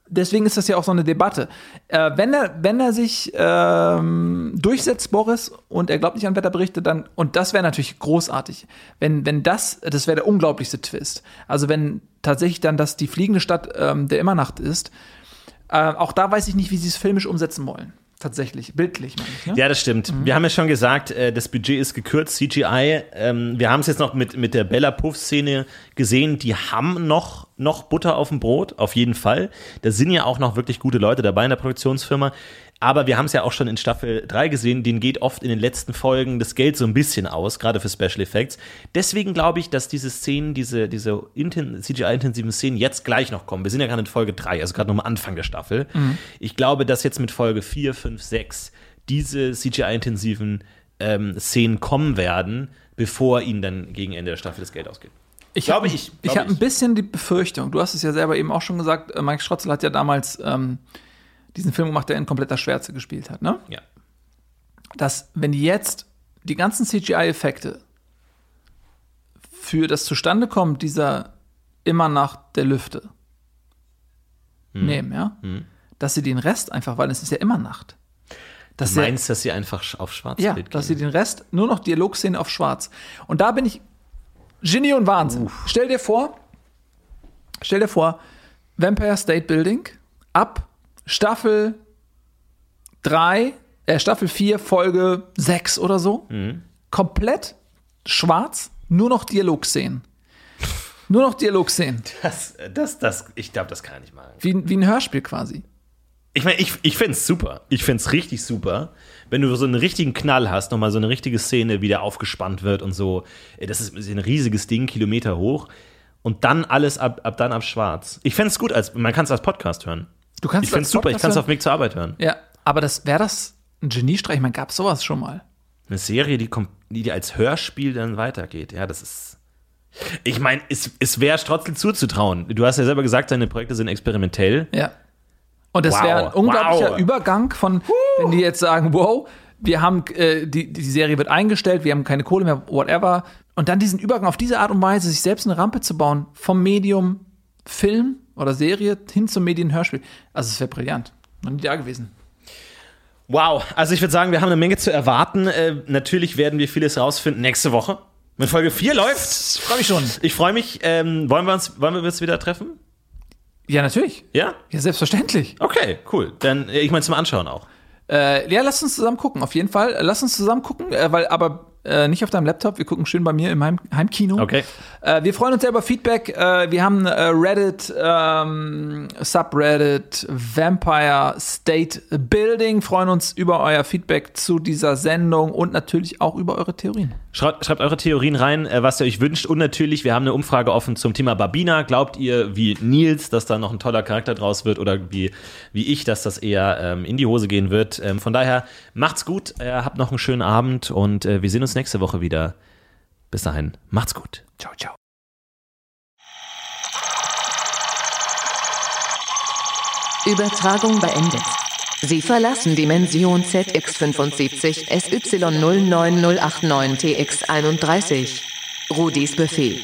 deswegen ist das ja auch so eine Debatte. Äh, wenn er, wenn er sich ähm, durchsetzt, Boris, und er glaubt nicht an Wetterberichte, dann, und das wäre natürlich großartig, wenn, wenn das, das wäre der unglaublichste Twist. Also wenn tatsächlich dann das die fliegende Stadt ähm, der Immernacht ist, äh, auch da weiß ich nicht, wie sie es filmisch umsetzen wollen. Tatsächlich, bildlich meine ich. Ne? Ja, das stimmt. Wir haben ja schon gesagt, äh, das Budget ist gekürzt, CGI. Ähm, wir haben es jetzt noch mit, mit der Bella Puff-Szene gesehen. Die haben noch, noch Butter auf dem Brot, auf jeden Fall. Da sind ja auch noch wirklich gute Leute dabei in der Produktionsfirma. Aber wir haben es ja auch schon in Staffel 3 gesehen, denen geht oft in den letzten Folgen das Geld so ein bisschen aus, gerade für Special Effects. Deswegen glaube ich, dass diese Szenen, diese, diese inten- CGI-intensiven Szenen jetzt gleich noch kommen. Wir sind ja gerade in Folge 3, also gerade noch am Anfang der Staffel. Ich glaube, dass jetzt mit Folge 4, 5, 6 diese CGI-intensiven ähm, Szenen kommen werden, bevor ihnen dann gegen Ende der Staffel das Geld ausgeht. Ich Glaube habe ich, ich, glaube habe ein ich. bisschen die Befürchtung, du hast es ja selber eben auch schon gesagt, äh, Mike Schrotzel hat ja damals ähm, diesen Film gemacht, der in kompletter Schwärze gespielt hat, ne? Ja. Dass, wenn die jetzt die ganzen CGI-Effekte für das Zustandekommen dieser immer nach der Lüfte Hm. nehmen, ja, dass sie den Rest einfach, weil es ist ja immer Nacht. Dass Du meinst, dass sie einfach auf schwarz ja, Bild dass sie den Rest, nur noch Dialogszenen auf schwarz. Und da bin ich Genie und Wahnsinn. Stell dir vor, stell dir vor, Vampire State Building ab Staffel 3, äh, Staffel 4, Folge 6 oder so. Mhm. Komplett schwarz, nur noch Dialogszenen. nur noch Dialogszenen. Das, das, das, ich glaube, das kann nicht machen. Wie, wie ein Hörspiel quasi. Ich meine, ich, ich finde es super. Ich finde es richtig super, wenn du so einen richtigen Knall hast, nochmal so eine richtige Szene, wie der aufgespannt wird und so. Ey, Das ist ein riesiges Ding, Kilometer hoch. Und dann alles ab, ab dann ab schwarz. Ich fände es gut, als, man kann es als Podcast hören. Du kannst Ich finde es super, ich kann es auf dem Weg zur Arbeit hören. Ja, aber das wäre das ein Geniestreich? Ich meine, gab sowas schon mal? Eine Serie, die, kom- die dir als Hörspiel dann weitergeht. Ja, das ist. Ich meine, es, es wäre Strotzel zuzutrauen. Du hast ja selber gesagt, seine Projekte sind experimentell. Ja. Und das Wow. wäre ein unglaublicher Wow. Übergang von, wenn die jetzt sagen, wow, wir haben, äh, die, die Serie wird eingestellt, wir haben keine Kohle mehr, whatever. Und dann diesen Übergang auf diese Art und Weise, sich selbst eine Rampe zu bauen, vom Medium Film oder Serie hin zum Medien Hörspiel. Also es wäre brillant. Noch nie da gewesen. Wow, also ich würde sagen, wir haben eine Menge zu erwarten. Äh, natürlich werden wir vieles rausfinden nächste Woche. Wenn Folge 4 läuft. Ich freue mich schon. Ich freue mich. Ähm, wollen, wir uns, wollen wir uns wieder treffen? Ja, natürlich. Ja? Ja, selbstverständlich. Okay, cool. Dann, äh, ich meine zum Anschauen auch. Äh, ja, lass uns zusammen gucken, auf jeden Fall. Lass uns zusammen gucken, äh, weil aber äh, nicht auf deinem Laptop. Wir gucken schön bei mir im Heim Heimkino. Okay. Äh, wir freuen uns sehr über Feedback. Äh, wir haben äh, Reddit, ähm, Subreddit, Vampire State Building. Freuen uns über euer Feedback zu dieser Sendung und natürlich auch über eure Theorien. Schreibt, schreibt eure Theorien rein, äh, was ihr euch wünscht. Und natürlich, wir haben eine Umfrage offen zum Thema Babina. Glaubt ihr, wie Nils, dass da noch ein toller Charakter draus wird oder wie, wie ich, dass das eher ähm, in die Hose gehen wird? Ähm, von daher, macht's gut, äh, habt noch einen schönen Abend und wir sehen uns nächste Woche wieder. Bis dahin, macht's gut. Ciao, ciao. Übertragung beendet. Sie verlassen Dimension ZX75 SY09089 TX31. Rudis Befehl.